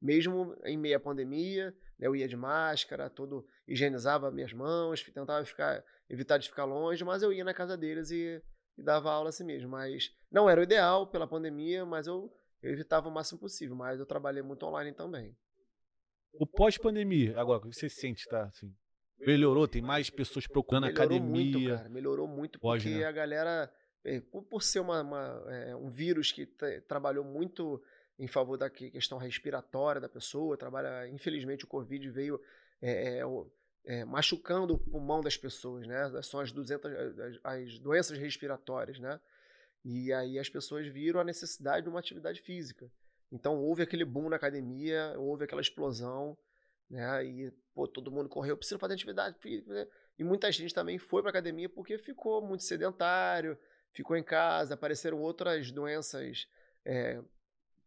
Mesmo em meio à pandemia, né, eu ia de máscara, todo higienizava minhas mãos, tentava ficar evitar de ficar longe, mas eu ia na casa deles e, e dava aula assim mesmo. Mas não era o ideal pela pandemia, mas eu, eu evitava o máximo possível. Mas eu trabalhei muito online também. O pós-pandemia, agora, o que você sente, tá? Assim, melhorou? Tem mais pessoas procurando Melhorou academia? muito, cara. Melhorou muito Pode, porque né? a galera, eh, por, ser uma, uma, eh, um vírus que tra- trabalhou muito em favor da que- questão respiratória da pessoa, trabalha, infelizmente o Covid veio eh, eh, o- eh, machucando o pulmão das pessoas, né? São as, 200, as, as doenças respiratórias, né? E aí as pessoas viram a necessidade de uma atividade física. Então houve aquele boom na academia, houve aquela explosão, né? E pô, todo mundo correu, preciso fazer atividade física. né? E muita gente também foi para academia porque ficou muito sedentário, ficou em casa, apareceram outras doenças é,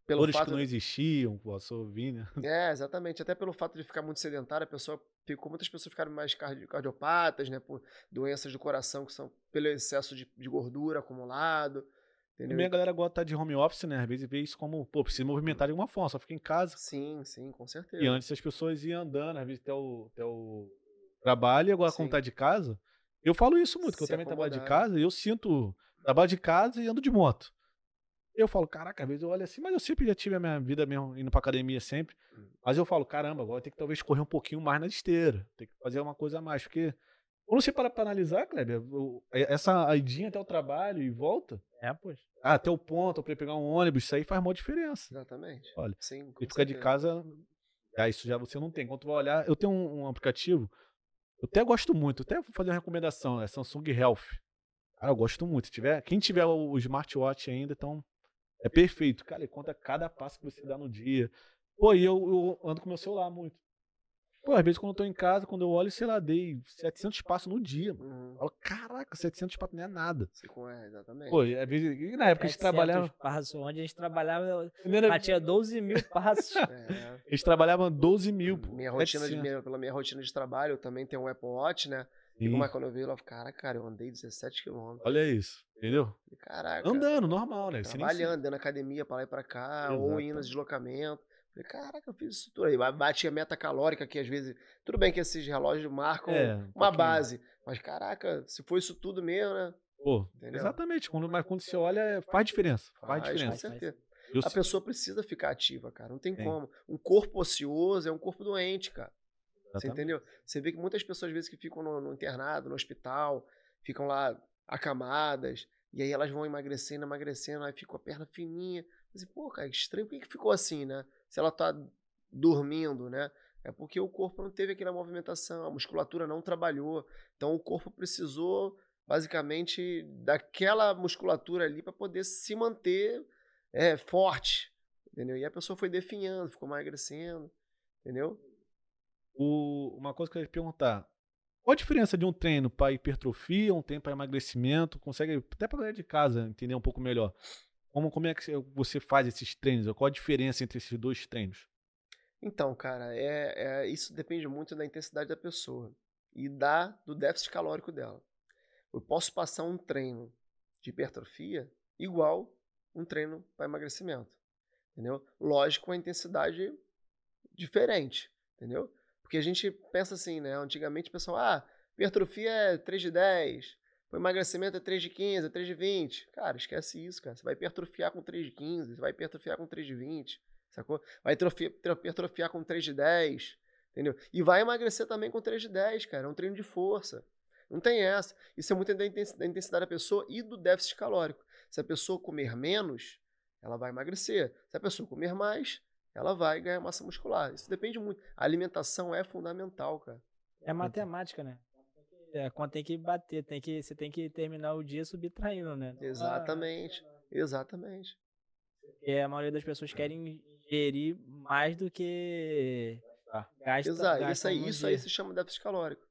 pelo Dores fato que não existiam, pô, só ouvi, né? é, exatamente. Até pelo fato de ficar muito sedentário, a pessoa ficou, muitas pessoas ficaram mais cardi- cardiopatas, né? Por doenças do coração que são pelo excesso de, de gordura acumulado. Entendeu? Também a galera gosta de estar de home office, né? Às vezes vê isso como, pô, precisa movimentar de alguma forma, só fica em casa. Sim, sim, com certeza. E antes as pessoas iam andando, às vezes até o, até o trabalho, e agora Sim. como tá de casa. Eu falo isso muito, que eu também trabalho de acomodar. casa e eu sinto. Trabalho de casa e ando de moto. Eu falo, caraca, às vezes eu olho assim, mas eu sempre já tive a minha vida mesmo indo pra academia sempre. Hum. Mas eu falo, caramba, agora tem que talvez correr um pouquinho mais na esteira. Tem que fazer uma coisa a mais. Porque quando você para pra analisar, Kleber, o- essa idinha até o trabalho e volta, É, pois. ah, até o ponto, pra pegar um ônibus, isso aí faz maior diferença. Exatamente. Olha, Sim, E ficar de casa, ah, isso já você não tem. Quando tu vai olhar, eu tenho um, um aplicativo, eu até gosto muito, até vou fazer uma recomendação, é Samsung Health. Cara, eu gosto muito. Se tiver, quem tiver o, o smartwatch ainda, então é perfeito. Cara, ele conta cada passo que você dá no dia. Pô, e eu, eu ando com meu celular muito. Pô, às vezes quando eu tô em casa, quando eu olho, sei lá, dei 700 passos no dia, mano. Uhum. Falo, caraca, 700 passos não é nada. É, exatamente. Pô, e às vezes, na época a gente 700 trabalhava. passos, onde a gente trabalhava, Primeira, batia 12 mil passos. É. a gente trabalhava 12 mil. pô, Minha rotina de, 700. minha- pela minha rotina de trabalho, eu também tenho um Apple Watch, né? E como é quando eu vi, eu falo, cara, cara, eu andei 17 quilômetros. Olha isso, entendeu? Caraca. Andando, normal, né? Trabalhando, dando academia pra lá e pra cá, ou indo deslocamento. Falei, caraca, eu fiz isso tudo aí. Bati a meta calórica que às vezes. Tudo bem que esses relógios marcam É, um uma base. Mas, caraca, se for isso tudo mesmo, né? Pô, Entendeu? exatamente. Quando, mas quando você olha, é- faz diferença. Faz, com diferença. certeza. Eu A sei- pessoa precisa ficar ativa, cara. Não tem Tem. como. Um corpo ocioso é um corpo doente, cara. Você exatamente. entendeu? Você vê que muitas pessoas, às vezes, que ficam no, no internado, no hospital, ficam lá acamadas, e aí elas vão emagrecendo, emagrecendo, aí fica a perna fininha. Assim, pô, cara, que estranho, por que que ficou assim, né? Se ela tá dormindo, né? É porque o corpo não teve aquela movimentação, a musculatura não trabalhou. Então o corpo precisou, basicamente, daquela musculatura ali para poder se manter é, forte. Entendeu? E a pessoa foi definhando, ficou emagrecendo. Entendeu? O- uma coisa que eu ia perguntar. Qual a diferença de um treino para hipertrofia, um treino para emagrecimento? Consegue, até para galera de casa, entender um pouco melhor. Como, como é que você faz esses treinos? Qual a diferença entre esses dois treinos? Então, cara, é, é- isso depende muito da intensidade da pessoa e da do déficit calórico dela. Eu posso passar um treino de hipertrofia igual um treino para emagrecimento, entendeu? Lógico, a intensidade diferente, entendeu? Porque a gente pensa assim, né? Antigamente o pessoal, ah, hipertrofia é 3 de 10, o emagrecimento é 3 de 15, é 3 de 20. Cara, esquece isso, cara. Você vai hipertrofiar com 3 de 15, você vai hipertrofiar com 3 de 20, sacou? Vai hipertrofiar com 3 de 10, entendeu? E vai emagrecer também com 3 de 10, cara. É um treino de força. Não tem essa. Isso é muito da intensidade da pessoa e do déficit calórico. Se a pessoa comer menos, ela vai emagrecer. Se a pessoa comer mais, ela vai ganhar massa muscular. Isso depende muito. A alimentação é fundamental, cara. É matemática, né? É, quando tem que bater, tem que, você tem que terminar o dia subtraindo, né? Exatamente. Ah, Exatamente. E a maioria das pessoas querem ingerir mais do que gasta. Exato. Gasta isso aí, isso aí se chama déficit calórico.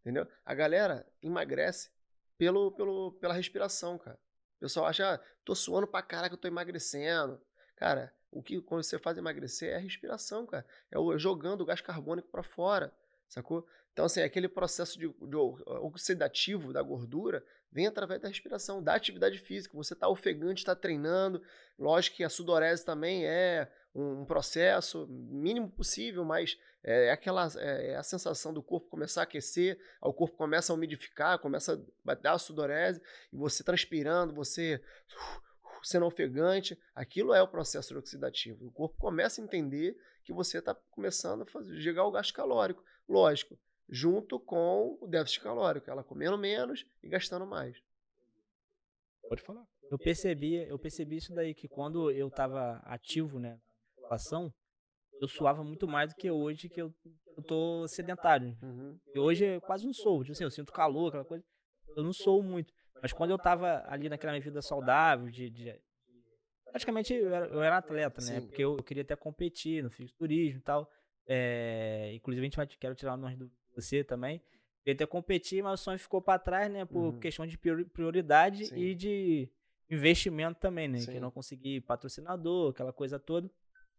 Entendeu? A galera emagrece pelo, pelo, pela respiração, cara. O pessoal acha, ah, tô suando pra caraca, eu tô emagrecendo. Cara, o que quando você faz emagrecer é a respiração, cara. É o jogando o gás carbônico para fora, sacou? Então, assim, aquele processo de, de, oxidativo da gordura vem através da respiração, da atividade física. Você está ofegante, está treinando. Lógico que a sudorese também é um, processo mínimo possível, mas é, é aquela é, é, a sensação do corpo começar a aquecer, o corpo começa a umidificar, começa a dar a sudorese, e você transpirando, você sendo ofegante, aquilo é o processo oxidativo. O corpo começa a entender que você está começando a fazer, chegar o gasto calórico. Lógico, junto com o déficit calórico, ela comendo menos e gastando mais. Pode falar. Eu percebi, eu percebi isso daí que quando eu estava ativo, né, na relação, eu suava muito mais do que hoje que eu, eu tô sedentário. Uhum. E hoje eu quase não sou, tipo assim, eu sinto calor, aquela coisa. Eu não sou muito. Mas quando eu tava ali naquela minha vida saudável, de, de praticamente eu era, eu era atleta, né? Sim. Porque eu, eu, queria até competir no turismo e tal. É, inclusive a gente vai quero tirar o nome do você também. Queria até competir, mas o sonho ficou para trás, né? Por uhum. questão de prioridade Sim. e de investimento também, né? Sim. Que não consegui patrocinador, aquela coisa toda.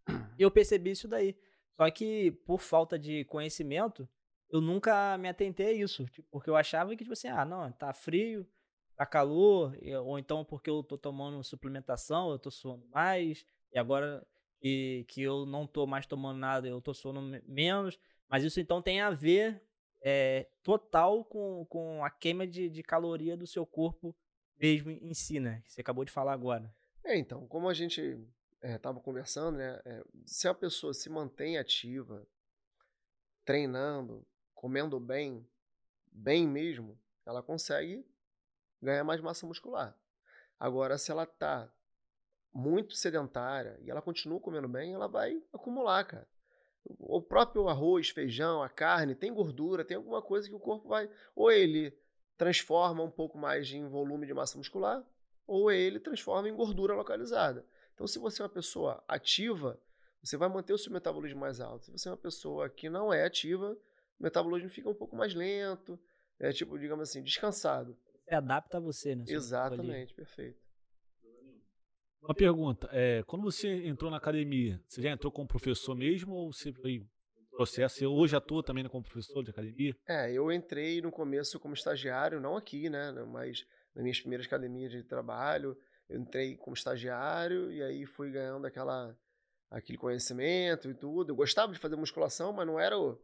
E eu percebi isso daí. Só que por falta de conhecimento, eu nunca me atentei a isso. Tipo, porque eu achava que, tipo assim, ah, não, tá frio, tá calor, ou então porque eu tô tomando suplementação, eu tô suando mais, e agora que, que eu não tô mais tomando nada, eu tô suando menos. Mas isso então tem a ver é, total com, com a queima de, de caloria do seu corpo mesmo em si, né? Que você acabou de falar agora. É, então, como a gente estava é, conversando, né? É, se a pessoa se mantém ativa, treinando, comendo bem, bem mesmo, ela consegue ganhar mais massa muscular. Agora, se ela tá muito sedentária e ela continua comendo bem, ela vai acumular, cara. O próprio arroz, feijão, a carne tem gordura, tem alguma coisa que o corpo vai. Ou ele transforma um pouco mais em volume de massa muscular, ou ele transforma em gordura localizada. Então, se você é uma pessoa ativa, você vai manter o seu metabolismo mais alto. Se você é uma pessoa que não é ativa, o metabolismo fica um pouco mais lento, é tipo, digamos assim, descansado. Você adapta a você, né? Exatamente, perfeito. Uma pergunta, é, quando você entrou na academia, você já entrou como professor mesmo ou você foi processo? Você hoje atua também como professor de academia? É, eu entrei no começo como estagiário, não aqui, né? Mas nas minhas primeiras academias de trabalho, eu entrei como estagiário e aí fui ganhando aquela aquele conhecimento e tudo. Eu gostava de fazer musculação, mas não era o,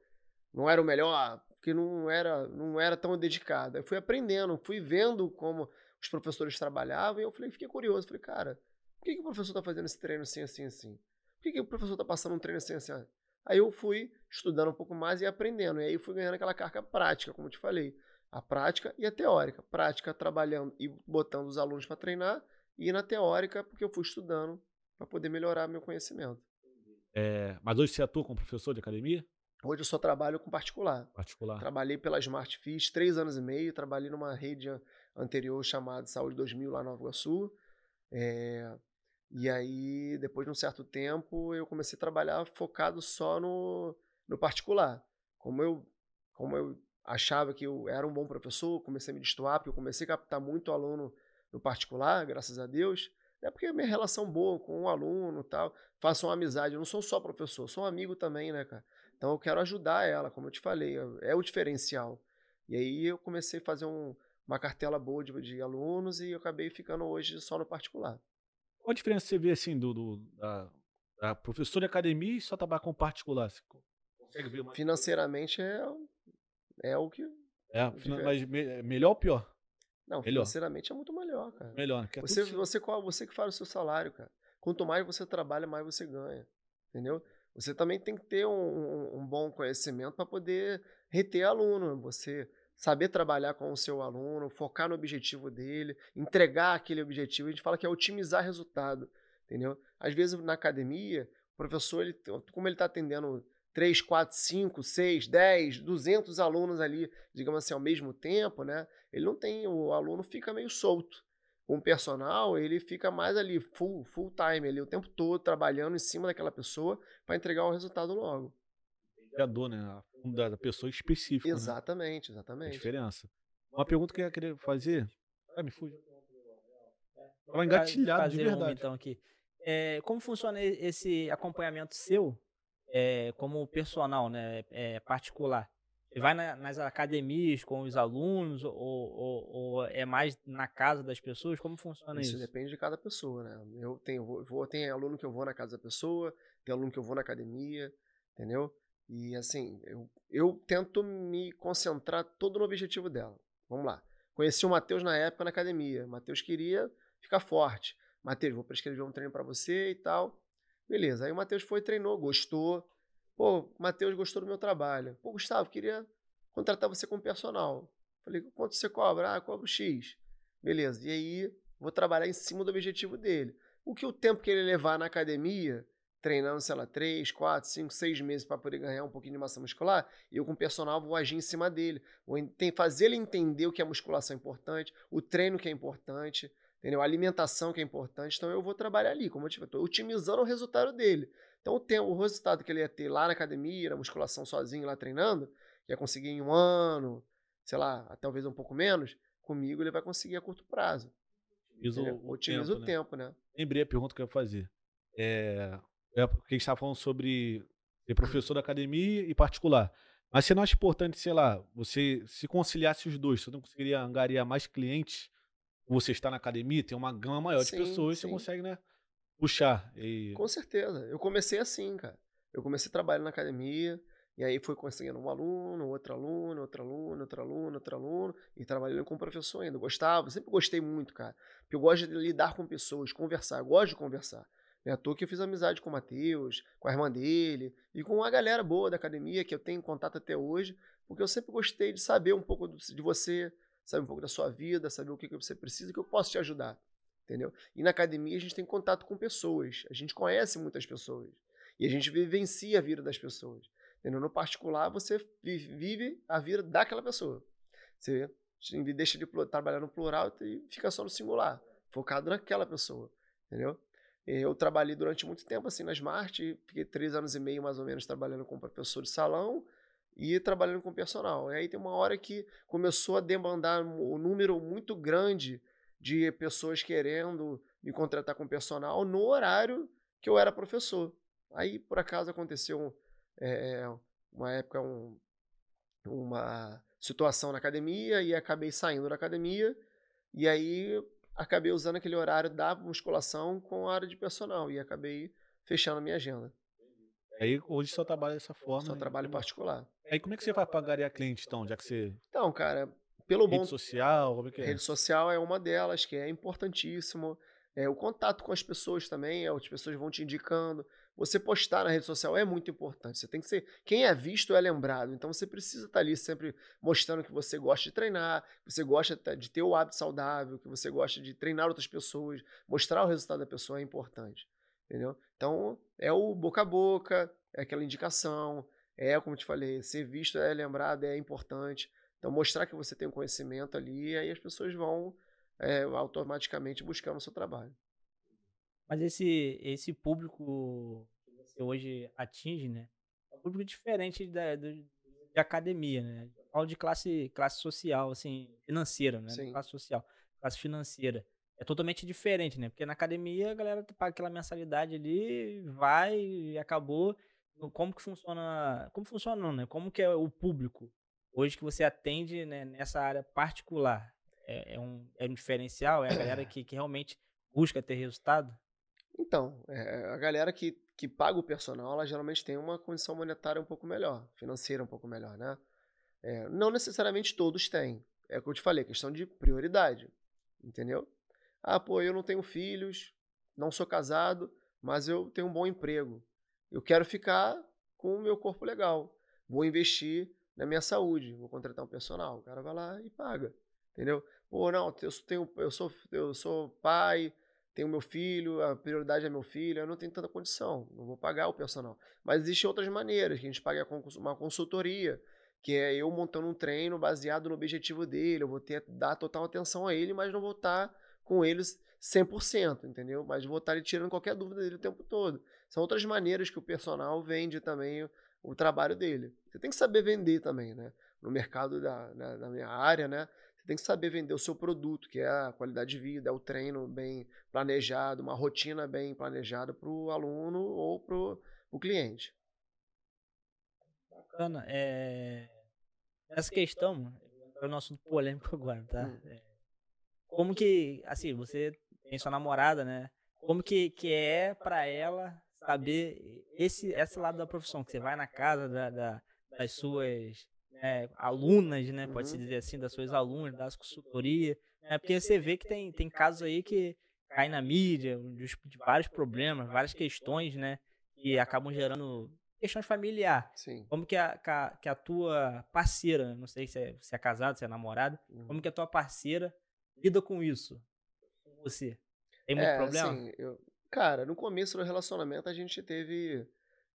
não era o melhor, porque não era não era tão dedicado. Eu fui aprendendo, fui vendo como os professores trabalhavam e eu falei, fiquei curioso, falei, cara, por que, que o professor está fazendo esse treino assim, assim, assim? Por que, que o professor está passando um treino assim, assim, assim? Aí eu fui estudando um pouco mais e aprendendo. E aí fui ganhando aquela carga prática, como eu te falei. A prática e a teórica. Prática trabalhando e botando os alunos para treinar e na teórica, porque eu fui estudando para poder melhorar meu conhecimento. É, mas hoje você atua como professor de academia? Hoje eu só trabalho com particular. Particular. Trabalhei pela Smart Fiz três anos e meio. Trabalhei numa rede anterior chamada Saúde 2000 lá no Nova Iguaçu. É, e aí, depois de um certo tempo, eu comecei a trabalhar focado só no, no particular. Como eu, como eu achava que eu era um bom professor, comecei a me destoar, porque eu comecei a captar muito aluno no particular, graças a Deus. É porque a minha relação boa com o aluno tal, faço uma amizade. Eu não sou só professor, sou um amigo também, né, cara? Então eu quero ajudar ela, como eu te falei, é o diferencial. E aí eu comecei a fazer um, uma cartela boa de, de, alunos e eu acabei ficando hoje só no particular. Qual a diferença você vê assim do, do da, da professor de academia e só trabalhar com particular? Você consegue ver mais? Financeiramente é, é o que. É, mas me, melhor ou pior? Não, Melhor. financeiramente é muito melhor, cara. Melhor, né? Porque é Você, você, qual- você que faz o seu salário, cara. Quanto mais você trabalha, mais você ganha. Entendeu? Você também tem que ter um, um- bom conhecimento para poder reter aluno. Você saber trabalhar com o seu aluno, focar no objetivo dele, entregar aquele objetivo. A gente fala que é otimizar resultado. Entendeu? Às vezes na academia, o professor, ele, como ele está atendendo 3, 4, 5, 6, 10, 200 alunos ali, digamos assim, ao mesmo tempo, né? Ele não tem, o aluno fica meio solto. O personal, ele fica mais ali, full, full time, ali, o tempo todo, trabalhando em cima daquela pessoa para entregar o resultado logo. criador, né? A fundo da da pessoa específica. né? Exatamente, A exatamente. diferença. Uma pergunta que eu ia querer fazer. Ah, me fuja. Tava Fa- engatilhado de fazer uma, verdade. então, aqui. É, como funciona e- esse acompanhamento seu é, como personal, né, é, particular? Vai na- nas academias com os alunos ou, ou- ou é mais na casa das pessoas? Como funciona Isso isso? depende de cada pessoa, né? Eu tenho, vou, vou- tem aluno que eu vou na casa da pessoa, tem aluno que eu vou na academia, entendeu? E assim, eu, eu tento me concentrar todo no objetivo dela. Vamos lá. Conheci o Matheus na época na academia. Matheus queria ficar forte. Matheus, vou prescrever um treino pra você e tal. Beleza. Aí o Matheus foi, treinou, gostou. Pô, Matheus gostou do meu trabalho. Pô, Gustavo, queria contratar você como personal. Falei, quanto você cobra? Ah, cobro X. Beleza. E aí, vou trabalhar em cima do objetivo dele. O que o tempo que ele levar na academia, treinando, sei lá, 3, 4, 5, 6 meses para poder ganhar um pouquinho de massa muscular, eu com o personal vou agir em cima dele. Vou fazer ele entender o que é musculação importante, o treino que é importante, entendeu? A alimentação que é importante. Então eu vou trabalhar ali, como eu estou otimizando o resultado dele. Então o, tempo, o resultado que ele ia ter lá na academia, na musculação sozinho lá treinando, que ia conseguir em um ano, sei lá, talvez um pouco menos, comigo ele vai conseguir a curto prazo. Otimiza entendeu? o, Otimiza tempo, o né? tempo, né? Lembrei a pergunta que eu ia fazer. É, é porque a gente estava falando sobre ser professor da academia e particular. Mas você não acha importante, sei lá, você se conciliasse os dois, você não conseguiria angariar mais clientes? Você está na academia, tem uma gama maior de Sim, pessoas, sim. você consegue, né? Puxar. E... Com certeza. Eu comecei assim, cara. Eu comecei trabalhando na academia, e aí fui conseguindo um aluno, outro aluno, outro aluno, outro aluno, outro aluno, e trabalhando com professor ainda. Eu gostava, sempre gostei muito, cara. Porque eu gosto de lidar com pessoas, conversar, eu gosto de conversar. É à toa que eu fiz amizade com o Matheus, com a irmã dele, e com a galera boa da academia, que eu tenho contato até hoje, porque eu sempre gostei de saber um pouco de você, saber um pouco da sua vida, saber o que, que você precisa, que eu posso te ajudar. Entendeu? E na academia a gente tem contato com pessoas, a gente conhece muitas pessoas. E a gente vivencia a vida das pessoas. Entendeu? No particular, você vi- vive a vida daquela pessoa. Você deixa de trabalhar no plural e fica só no singular, focado naquela pessoa. Entendeu? Eu trabalhei durante muito tempo assim na Smart, fiquei três anos e meio mais ou menos trabalhando como professor de salão e trabalhando com personal. E aí tem uma hora que começou a demandar um número muito grande de pessoas querendo me contratar com personal no horário que eu era professor. Aí, por acaso, aconteceu é, uma época, um- uma situação na academia e acabei saindo da academia e aí acabei usando aquele horário da musculação com a área de personal e acabei fechando a minha agenda. Aí hoje só trabalha dessa forma. Só né? trabalho particular. Aí como é que você vai para angariar cliente, então? Já que você. Então, cara, pelo bom Rede social, como é que é? Rede social é uma delas, que é importantíssimo. É, o contato com as pessoas também, é, as pessoas vão te indicando. Você postar na rede social é muito importante. Você tem que ser. Quem é visto é lembrado. Então você precisa estar ali sempre mostrando que você gosta de treinar, que você gosta ta- de ter o hábito saudável, que você gosta de treinar outras pessoas. Mostrar o resultado da pessoa é importante. Entendeu? Então é o boca a boca, é aquela indicação, é como eu te falei, ser visto é lembrado, é importante. Então, mostrar que você tem um conhecimento ali, aí as pessoas vão é, automaticamente buscar o seu trabalho. Mas esse, esse público que você hoje atinge, né? É um público diferente da, do, de academia, né? Falo de classe, classe social, assim, financeira, né? Sim. Classe social, classe financeira. É totalmente diferente, né? Porque na academia a galera paga aquela mensalidade ali, vai e acabou. Como que funciona? Como funciona, não, né? Como que é o público hoje que você atende né, nessa área particular? É, é um, é um diferencial? É a galera que, que realmente busca ter resultado? Então, é, a galera que, que paga o personal, ela geralmente tem uma condição monetária um pouco melhor, financeira um pouco melhor, né? É, não necessariamente todos têm. é o que eu te falei, questão de prioridade. Entendeu? Ah, pô, eu não tenho filhos, não sou casado, mas eu tenho um bom emprego. Eu quero ficar com o meu corpo legal. Vou investir na minha saúde, vou contratar um personal. O cara vai lá e paga. Entendeu? Pô, não, eu, tenho, eu, sou, eu sou pai, tenho meu filho, a prioridade é meu filho, eu não tenho tanta condição, não vou pagar o personal. Mas existem outras maneiras, que a gente paga uma consultoria, que é eu montando um treino baseado no objetivo dele, eu vou ter dar total atenção a ele, mas não vou estar com eles 100%, entendeu? Mas vou estar tirando qualquer dúvida dele o tempo todo. São outras maneiras que o personal vende também o, trabalho dele. Você tem que saber vender também, né? No mercado da, na, na minha área, né? Você tem que saber vender o seu produto, que é a qualidade de vida, é o treino bem planejado, uma rotina bem planejada para o aluno ou para o cliente. Bacana. É... Essa questão, é o nosso polêmico agora, tá? Hum. É... Como que, assim, você tem sua namorada, né? Como que, que é para ela saber esse, esse lado da profissão, que você vai na casa da, da das suas é, alunas, né? Uhum. Pode-se dizer assim, das suas alunas, das consultoria. É porque você vê que tem, tem casos aí que caem na mídia, de, de vários problemas, várias questões, né? Que acabam gerando questões familiares. Sim. Como que a, que a, tua parceira, não sei se é, se é casado, se é namorada, uhum. como que a tua parceira lida com isso? Com você? Tem muito é, problema? Assim, eu, cara, no começo do relacionamento a gente teve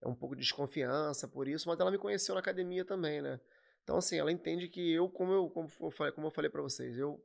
um pouco de desconfiança por isso, mas ela me conheceu na academia também, né? Então, assim, ela entende que eu, como eu, como eu falei, como eu falei para vocês, eu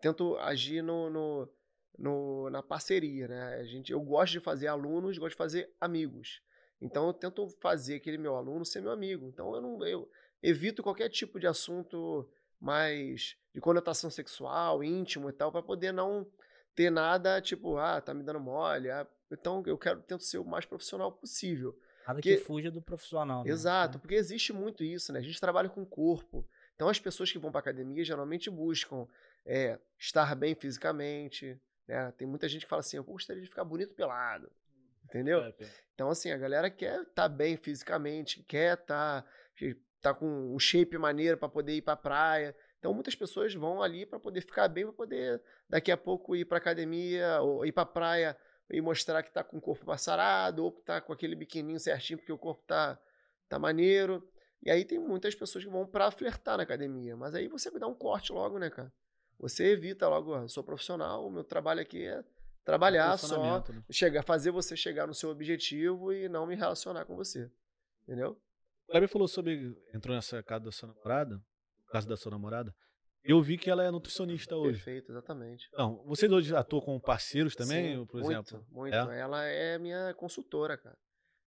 tento agir no, no, no, na parceria, né? A gente, eu gosto de fazer alunos, gosto de fazer amigos. Então, eu tento fazer aquele meu aluno ser meu amigo. Então, eu não eu evito qualquer tipo de assunto mais de conotação sexual, íntimo e tal, para poder não ter nada tipo, ah, tá me dando mole. Ah, então, eu quero tento ser o mais profissional possível. Nada porque, que fuja do profissional. Né? Exato, porque existe muito isso, né? A gente trabalha com o corpo. Então as pessoas que vão para academia geralmente buscam é, estar bem fisicamente. Né? Tem muita gente que fala assim: eu gostaria de ficar bonito pelado. Entendeu? É, então, assim, a galera quer estar tá bem fisicamente, quer estar tá, tá com um shape maneiro para poder ir para praia. Então, muitas pessoas vão ali para poder ficar bem, para poder daqui a pouco ir para academia ou ir para praia e mostrar que tá com o corpo passarado, ou que tá com aquele biquininho certinho porque o corpo tá, tá maneiro. E aí tem muitas pessoas que vão para flertar na academia, mas aí você dá um corte logo, né, cara? Você evita logo, ah, sou profissional, o meu trabalho aqui é trabalhar só, né? chegar, fazer você chegar no seu objetivo e não me relacionar com você. Entendeu? O Kleber falou sobre. Entrou nessa casa da sua namorada, casa da sua namorada. Eu vi que ela é nutricionista hoje. Perfeito, exatamente. Então, vocês hoje atuam como parceiros também, Sim, por muito, exemplo? Muito, é? Ela é minha consultora, cara.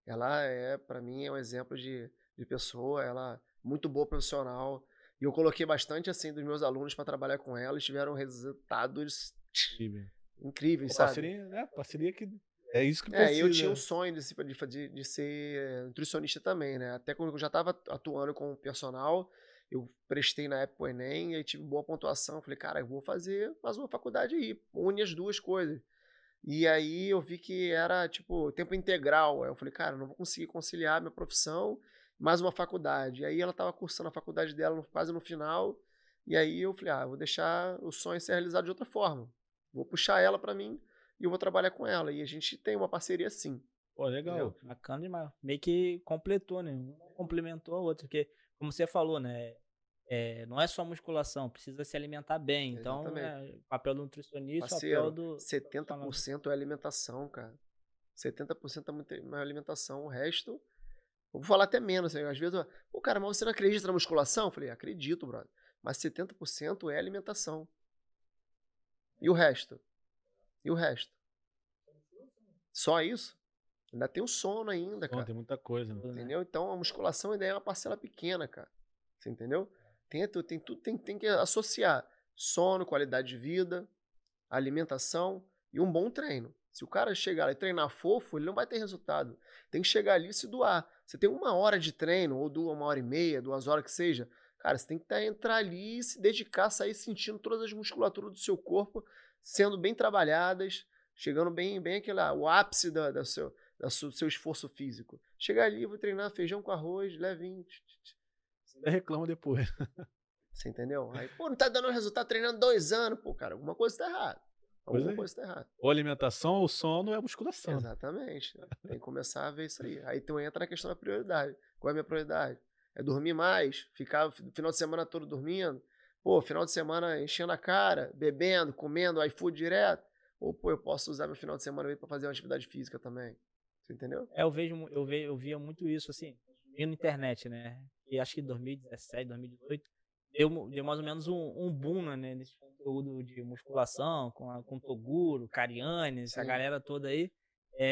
Ela é, para mim, é um exemplo de, de pessoa, ela é muito boa profissional. E eu coloquei bastante, assim, dos meus alunos para trabalhar com ela, e tiveram resultados Incrível. incríveis, sabe? Parceria, né? Parceria que é isso que precisa. É, eu tinha um sonho de, de, de ser nutricionista também, né? Até quando eu já estava atuando com personal, eu prestei na época o Enem e tive boa pontuação. Falei, cara, eu vou fazer mais uma faculdade aí, une as duas coisas. E aí eu vi que era, tipo, tempo integral. Aí eu falei, cara, não vou conseguir conciliar minha profissão mais uma faculdade. E aí ela estava cursando a faculdade dela quase no final. E aí eu falei, ah, vou deixar o sonho ser realizado de outra forma. Vou puxar ela para mim e eu vou trabalhar com ela. E a gente tem uma parceria assim. Pô, legal. Entendeu? Bacana demais. Meio que completou, né? Um complementou a outro. Porque, como você falou, né? É, não é só musculação, precisa se alimentar bem. Então, é, papel do nutricionista, Parceiro, papel do. 70% é alimentação, cara. 70% é alimentação. O resto. Eu vou falar até menos. Assim, às vezes, o cara, mas você não acredita na musculação? Eu falei, acredito, brother. Mas 70% é alimentação. E o resto? E o resto? Só isso? Ainda tem o sono ainda, cara. Tem muita coisa. Né? Entendeu? Então a musculação ainda é uma parcela pequena, cara. Você entendeu? Tem, tem, tem, tem que associar sono, qualidade de vida, alimentação e um bom treino. Se o cara chegar e treinar fofo, ele não vai ter resultado. Tem que chegar ali e se doar. Você tem uma hora de treino, ou duas, uma hora e meia, duas horas que seja. Cara, você tem que tá, entrar ali e se dedicar, sair sentindo todas as musculaturas do seu corpo sendo bem trabalhadas, chegando bem, bem aquele, o ápice da seu, do seu esforço físico. Chegar ali, vou treinar feijão com arroz, levinho. Você reclama depois. Você entendeu? Aí, pô, não tá dando resultado treinando dois anos. Pô, cara, alguma coisa tá errada. Alguma Pois é. coisa tá errada. Ou alimentação, ou sono, é musculação. Exatamente. Tem que começar a ver isso aí. Aí tu entra na questão da prioridade. Qual é a minha prioridade? É dormir mais, ficar o final de semana todo dormindo. Pô, final de semana enchendo a cara, bebendo, comendo iFood direto. Ou, pô, eu posso usar meu final de semana pra fazer uma atividade física também. Você entendeu? É, eu vejo, eu, ve, eu via muito isso, assim, na internet, né? E acho que em 2017, 2018, deu, deu mais ou menos um, um boom, né? Nesse conteúdo de musculação, com, a, com Toguro, Cariani, essa Sim. galera toda aí.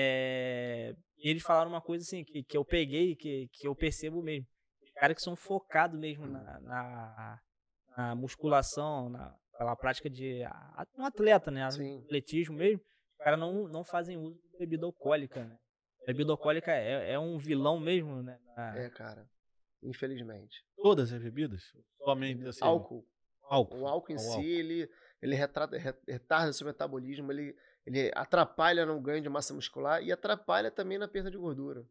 É, e eles falaram uma coisa assim, que, que eu peguei, que, que eu percebo mesmo. Os caras que são focados mesmo na, na, na musculação, na, pela prática de a- um atleta, né? Sim. Atletismo mesmo, os caras não, não fazem uso de bebida alcoólica, né? Bebida alcoólica é, é um vilão mesmo, né? na- É, cara. Infelizmente. Todas as bebidas? Somente assim. álcool. Álcool. O álcool em O si, ele, ele retrata, re- retarda seu metabolismo, ele, ele atrapalha no ganho de massa muscular e atrapalha também na perda de gordura.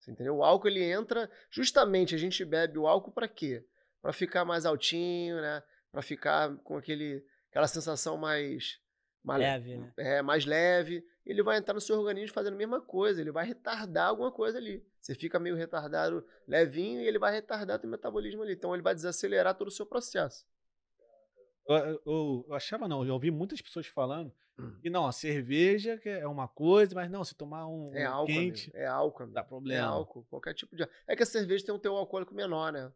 Você entendeu? O álcool ele entra, justamente a gente bebe o álcool para quê? Para ficar mais altinho, né? Para ficar com aquele, aquela sensação mais, mais leve, né? é, mais leve, ele vai entrar no seu organismo fazendo a mesma coisa, ele vai retardar alguma coisa ali. Você fica meio retardado, levinho, e ele vai retardar teu metabolismo ali. Então ele vai desacelerar todo o seu processo. Eu, eu- eu achava não, eu ouvi muitas pessoas falando Hum. que não, a cerveja é uma coisa, mas não, se tomar um, É um álcool, quente, amigo. É álcool, amigo. dá É problema. álcool, qualquer tipo de. É que a cerveja tem um teor alcoólico menor, né?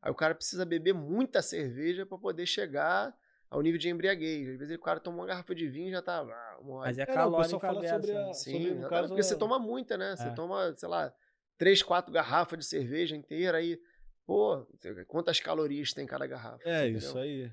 Aí o cara precisa beber muita cerveja para poder chegar ao nível de embriaguez. Às vezes o cara toma uma garrafa de vinho e já tá. ah, mole. Mas é É, calórico fala sobre a- Sim, sobre, caso, porque você a- toma muita, né? Você É. toma, sei lá, três, quatro garrafas de cerveja inteira aí. Pô, quantas calorias tem cada garrafa? É, você isso entendeu? aí.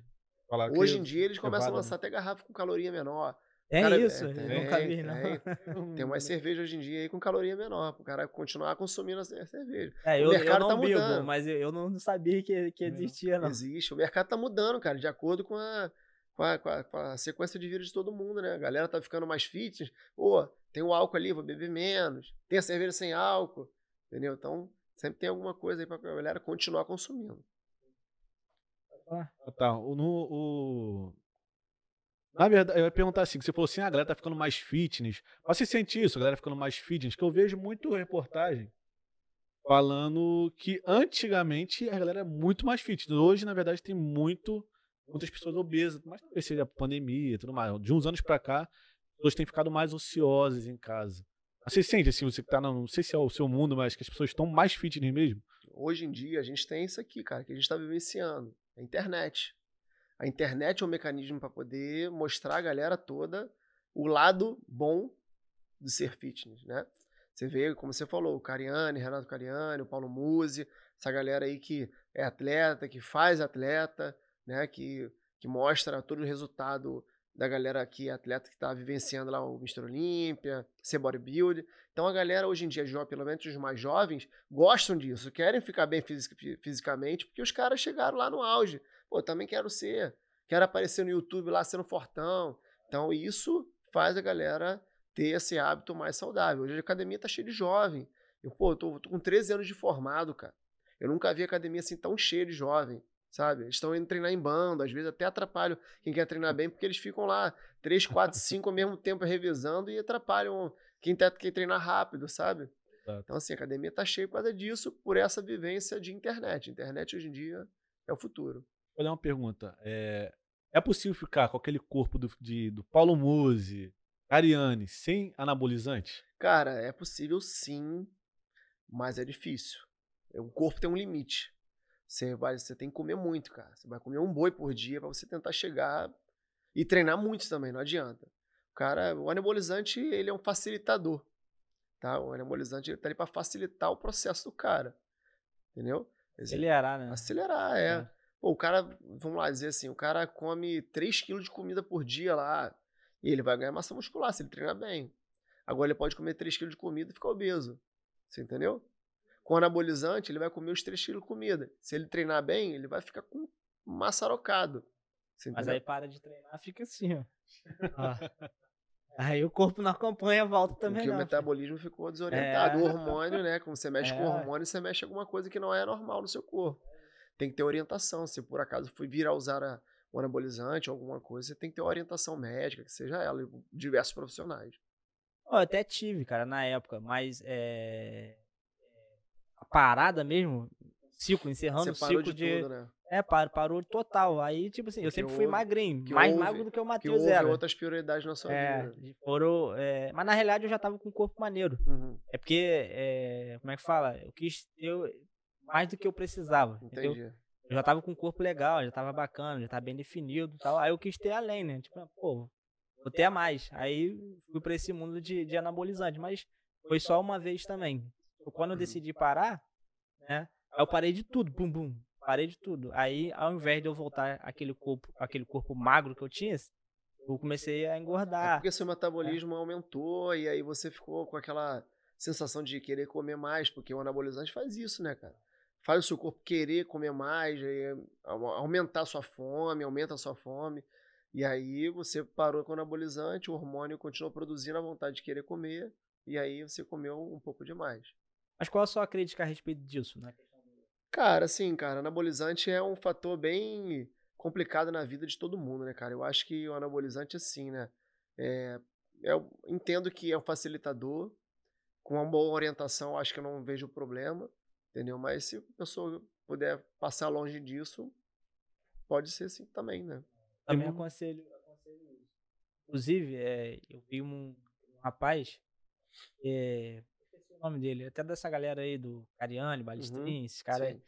Falar Hoje que em dia eles começam a lançar até garrafa com caloria menor. É Cara, isso, é, eu tem, nunca vi, não. tem. Tem umas cervejas hoje em dia aí com caloria menor, pro cara continuar consumindo a ce- cerveja. É, O eu, eu mercado não tá mudando. mas eu, eu não sabia que, que existia, não. Existe. O mercado tá mudando, cara, de acordo com a, com a, com a- com a sequência de vida de todo mundo, né? A galera tá ficando mais fitness. Pô, tem o álcool ali, vou beber menos. Tem a cerveja sem álcool, entendeu? Então, sempre tem alguma coisa aí pra galera continuar consumindo. Ah, tá. O, no, o... Na verdade, eu ia perguntar assim, que você falou assim, "Ah, a galera tá ficando mais fitness. Mas você sente isso, a galera ficando mais fitness? Que eu vejo muito reportagem falando que antigamente a galera era muito mais fitness. Hoje, na verdade, tem muito, muitas pessoas obesas, mas talvez seja a pandemia e tudo mais. De uns anos pra cá, as pessoas têm ficado mais ociosas em casa. Você sente assim, você que tá, não sei se é o seu mundo, mas que as pessoas estão mais fitness mesmo? Hoje em dia, a gente tem isso aqui, cara, que a gente está vivenciando: a internet. A internet é um mecanismo para poder mostrar à galera toda o lado bom de ser fitness, né? Você vê, como você falou, o Cariani, Renato Cariani, o Paulo Musi, essa galera aí que é atleta, que faz atleta, né? Que, que mostra todo o resultado da galera que é atleta que está vivenciando lá o Mr. Olímpia, ser bodybuilder. Então a galera hoje em dia, pelo menos os mais jovens, gostam disso, querem ficar bem fisi- fi- fisicamente, porque os caras chegaram lá no auge. Pô, também quero ser, quero aparecer no YouTube lá sendo fortão. Então isso faz a galera ter esse hábito mais saudável. Hoje a academia tá cheia de jovem. Eu, pô, eu tô, tô com 13 anos de formado, cara. Eu nunca vi academia assim tão cheia de jovem, sabe? Eles estão indo treinar em bando, às vezes até atrapalham quem quer treinar bem, porque eles ficam lá 3, 4, 5 ao mesmo tempo revezando e atrapalham quem, tá, quem treina rápido, sabe? Exato. Então, assim, a academia tá cheia por causa disso, por essa vivência de internet. Internet hoje em dia é o futuro. Vou dar uma pergunta. É, é possível ficar com aquele corpo do, de- do Paulo Musi, Ariane, sem anabolizante? Cara, é possível sim, mas é difícil. O corpo tem um limite. Você, vai, você tem que comer muito, cara. Você vai comer um boi por dia pra você tentar chegar e treinar muito também, não adianta. O cara, o anabolizante, ele é um facilitador, tá? O anabolizante ele tá ali para facilitar o processo do cara. Entendeu? Acelerar, né? Acelerar, é. É. Pô, o cara, vamos lá dizer assim, o cara come 3 quilos de comida por dia lá, e ele vai ganhar massa muscular se ele treinar bem. Agora ele pode comer 3 quilos de comida e ficar obeso. Você entendeu? Com anabolizante, ele vai comer os 3 quilos de comida. Se ele treinar bem, ele vai ficar com maçarocado. Você Mas entendeu? aí para de treinar, fica assim, ó. Ó. Aí o corpo não acompanha, volta também Porque o não. metabolismo ficou desorientado. É. O hormônio, né? Como você mexe com o É. hormônio, você mexe alguma coisa que não é normal no seu corpo. Tem que ter orientação. Se por acaso for vir a usar a, um anabolizante, alguma coisa, você tem que ter uma orientação médica, que seja ela, diversos profissionais. Eu até tive, cara, na época, mas é... a parada mesmo, ciclo, encerrando o ciclo de. de... Tudo, né? É, parou, parou total. Aí, tipo assim, eu sempre fui magrinho, mais houve, magro do que o Matheus era. outras prioridades na sua é, vida. Foram, é... mas na realidade eu já tava com o corpo maneiro. Uhum. É porque, é... como é que fala? Eu quis ter mais do que eu precisava. Entendi. Entendeu? Eu já tava com um corpo legal, já tava bacana, já tava bem definido tal. Aí eu quis ter além, né? Tipo, pô, vou ter a mais. Aí fui pra esse mundo de, de anabolizante, mas foi só uma vez também. Quando eu uhum. decidi parar, né? Aí eu parei de tudo, bum, bum. Parei de tudo. Aí, ao invés de eu voltar aquele corpo, aquele corpo magro que eu tinha, eu comecei a engordar. É porque seu metabolismo é. aumentou e aí você ficou com aquela sensação de querer comer mais, porque o anabolizante faz isso, né, cara? Faz o seu corpo querer comer mais, aumentar a sua fome, aumenta a sua fome. E aí você parou com o anabolizante, o hormônio continuou produzindo a vontade de querer comer, e aí você comeu um pouco demais. Mas qual a sua crítica a respeito disso, né? Cara, assim, cara, anabolizante é um fator bem complicado na vida de todo mundo, né, cara? Eu acho que o anabolizante, assim, né? É, eu entendo que é um facilitador, com uma boa orientação, acho que eu não vejo problema. Entendeu? Mas se a pessoa puder passar longe disso, pode ser assim também, né? Também aconselho, aconselho isso. Inclusive, é, eu vi um, um rapaz, é, esqueci o nome dele, até dessa galera aí do Cariani, Balestrin, uhum, esse cara, sim.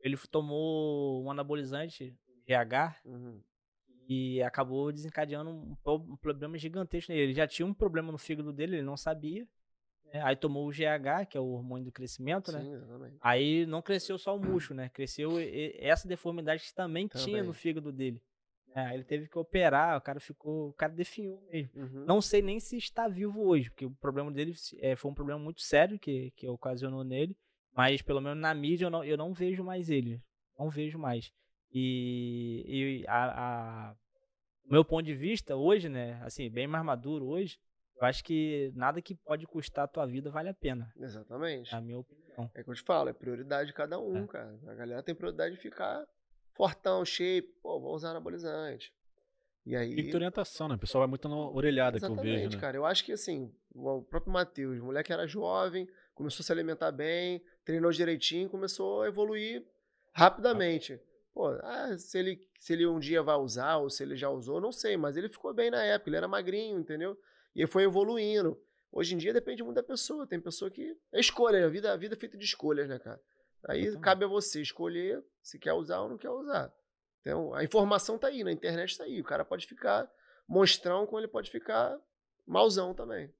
ele tomou um anabolizante, GH, uhum. e acabou desencadeando um, um problema gigantesco nele. Ele já tinha um problema no fígado dele, ele não sabia? Aí tomou o GH, que é o hormônio do crescimento, né? Sim, exatamente. Aí não cresceu só o músculo, né? Cresceu essa deformidade que também, também. tinha no fígado dele. É, aí ele teve que operar, o cara ficou. O cara definhou mesmo. Uhum. Não sei nem se está vivo hoje, porque o problema dele é, foi um problema muito sério que, que ocasionou nele. Mas pelo menos na mídia eu não, eu não vejo mais ele. Não vejo mais. E, e a, a, o meu ponto de vista hoje, né? Assim, bem mais maduro hoje, eu acho que nada que pode custar a tua vida vale a pena. Exatamente. É a minha opinião. É que eu te falo, é prioridade de cada um, é. cara. A galera tem prioridade de ficar fortão, shape, pô, vou usar anabolizante. E aí. E orientação, né? O pessoal vai muito na orelhada Exatamente, que eu vejo. Né? cara. Eu acho que assim, o próprio Matheus, moleque era jovem, começou a se alimentar bem, treinou direitinho, começou a evoluir rapidamente. Pô, ah, se, ele, se ele um dia vai usar ou se ele já usou, não sei, mas ele ficou bem na época, ele era magrinho, entendeu? E foi evoluindo. Hoje em dia depende muito da pessoa. Tem pessoa que. É escolha, a vida, a vida é feita de escolhas, né, cara? Aí cabe a você escolher se quer usar ou não quer usar. Então, a informação tá aí, na internet tá aí. O cara pode ficar monstrão, como ele pode ficar mauzão também.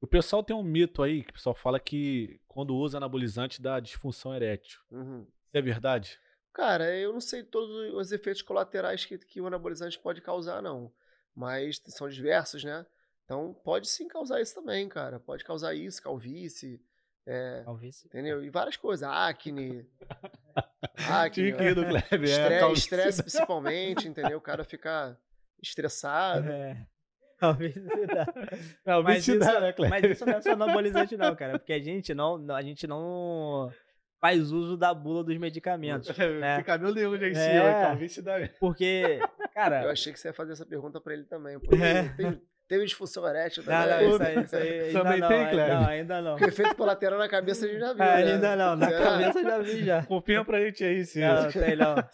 O pessoal tem um mito aí que o pessoal fala que quando usa anabolizante dá disfunção erétil. Uhum. Isso é verdade? Cara, eu não sei todos os efeitos colaterais que, que o anabolizante pode causar, não mas são diversos, né? Então pode sim causar isso também, cara. Pode causar isso, calvície. É, calvície. Entendeu? E várias coisas. Acne. acne. Tique do Kleber, estresse, é, estresse principalmente, entendeu? O cara fica estressado. É. Calvície dá. Calvície dá, né, Kleber? Mas isso não é só anabolizante, não, cara. Porque a gente não, a gente não faz uso da bula dos medicamentos. né? Nenhum já em cima, é, calvície dá Porque, cara... Eu achei que você ia fazer essa pergunta pra ele também. Porque é. tem, teve disfunção erétil também. Não, não, isso aí, isso aí ainda também não, tem, Cleber? Não, ainda não. Porque efeito colateral na cabeça a gente já viu, é, né? Ainda não, na Será? cabeça já vi já. Confia pra gente aí, sim. Não, sei não.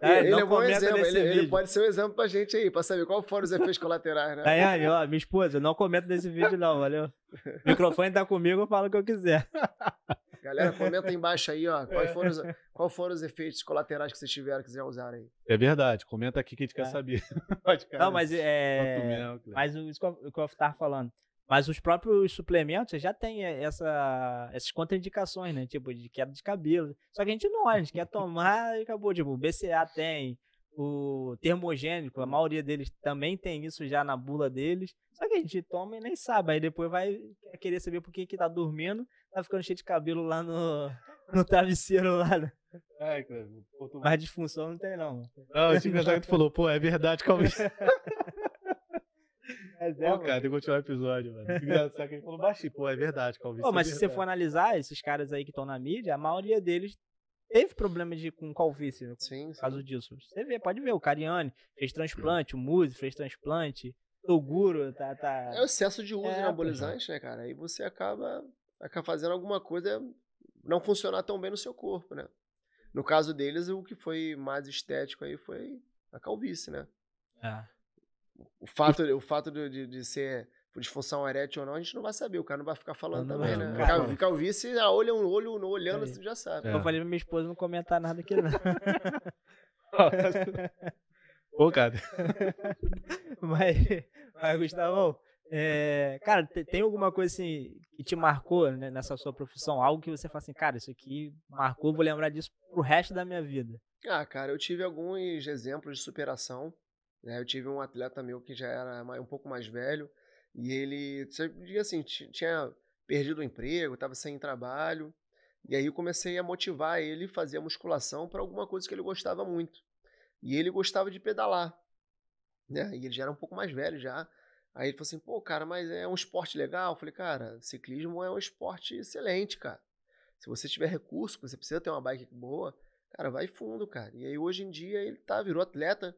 É, ele é um bom exemplo, ele, ele, pode ser um exemplo pra gente aí, pra saber qual foram os efeitos colaterais, né? Daiane, ó, minha esposa, não comenta desse vídeo não, valeu? O microfone tá comigo, eu falo o que eu quiser. Galera, comenta aí embaixo aí, ó. Quais foram, os, qual foram os efeitos colaterais que vocês tiveram, quiser usar aí. É verdade, comenta aqui que a gente quer é. saber. Pode, cara. Não, mas é. Mas o que eu estava falando. Mas os próprios suplementos já tem essa, essas contraindicações, né? Tipo, de queda de cabelo. Só que a gente não olha, a gente quer tomar e acabou. Tipo, o BCA tem, o termogênico, a maioria deles também tem isso já na bula deles. Só que a gente toma e nem sabe. Aí depois vai querer saber por que, que tá dormindo, tá ficando cheio de cabelo lá no, no travesseiro lá. Né? É, cara. Mas disfunção não tem, não. Não, eu tinha que tu falou, pô, é verdade, calma Mas é, pô, cara, tem que continuar o episódio, mano. Engraçado que ele falou baixinho, pô, é verdade, calvície. Pô, mas é se você for analisar esses caras aí que estão na mídia, a maioria deles teve problema de, com calvície por Sim, sim. causa disso. Você vê, pode ver, o Cariani fez transplante, o Muzi fez transplante, o Guro tá. tá... É o excesso de uso É, de anabolizante, né, cara? Aí você acaba, acaba fazendo alguma coisa não funcionar tão bem no seu corpo, né? No caso deles, o que foi mais estético aí foi a calvície, né? É. O fato, o fato de, de, de ser disfunção erétil ou não, a gente não vai saber. O cara não vai ficar falando Não, também, não, né? cara. Calvície, a olho, um olho no olhando, É. você já sabe. É. Eu falei pra minha esposa não comentar nada aqui, não. Pô, cara. mas, mas, Gustavão, é, cara, te- tem alguma coisa assim que te marcou né, nessa sua profissão? Algo que você fala assim, cara, isso aqui marcou, vou lembrar disso pro resto da minha vida. Ah, cara, eu tive alguns exemplos de superação. né? Eu tive um atleta meu que já era um pouco mais velho e ele, assim, ti- tinha perdido o emprego, estava sem trabalho. E aí eu comecei a motivar ele a fazer a musculação para alguma coisa que ele gostava muito. E ele gostava de pedalar, né? E ele já era um pouco mais velho já. Aí ele falou assim, pô, cara, mas é um esporte legal? Eu falei, cara, ciclismo é um esporte excelente, cara. Se você tiver recurso, você precisa ter uma bike boa, Cara, vai fundo, cara. E aí hoje em dia ele tá, virou atleta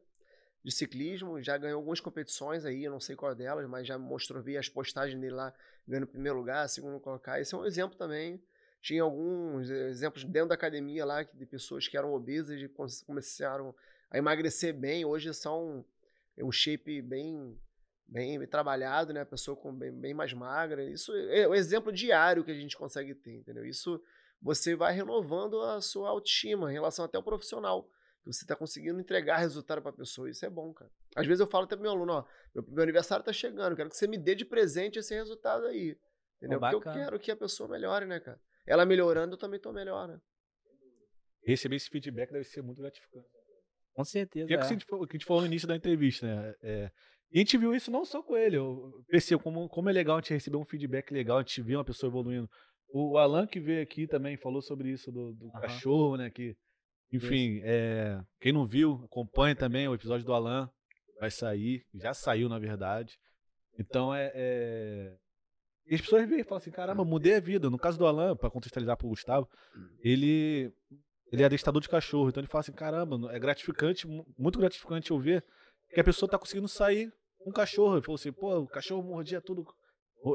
de ciclismo, já ganhou algumas competições aí, eu não sei qual delas, mas já mostrou, vi as postagens dele lá, ganhando primeiro lugar, segundo colocar. Esse é um exemplo também. Tinha alguns exemplos dentro da academia lá de pessoas que eram obesas e com- começaram a emagrecer bem. Hoje são um shape bem bem trabalhado, né? A pessoa com bem, bem mais magra. Isso é o exemplo diário que a gente consegue ter, entendeu? Isso você vai renovando a sua autoestima em relação até ao profissional. Você está conseguindo entregar resultado para a pessoa. Isso é bom, cara. Às vezes eu falo até pro meu aluno, ó, meu, meu aniversário tá chegando, quero que você me dê de presente esse resultado aí. Entendeu? Porque eu quero que a pessoa melhore, né, cara? Ela melhorando, eu também tô melhor, né? Receber esse feedback deve ser muito gratificante. Com certeza. E é o que a é. gente falou- que a gente falou no início da entrevista, né? É, e a gente viu isso não só com ele. Eu percebo como, como é legal a gente receber um feedback legal, a gente ver uma pessoa evoluindo. O Alan que veio aqui também falou sobre isso do, do cachorro, né? Que, enfim, é, quem não viu, acompanhe também o episódio do Alan. Vai sair, já saiu, na verdade. Então é. é... E as pessoas veem e falam assim: caramba, mudei a vida. No caso do Alan, pra contextualizar pro Gustavo, ele ele é adestrador de cachorro, então ele fala assim, caramba, é gratificante, mu- muito gratificante eu ver que a pessoa tá conseguindo sair com um cachorro. Ele falou assim, pô, o cachorro mordia tudo,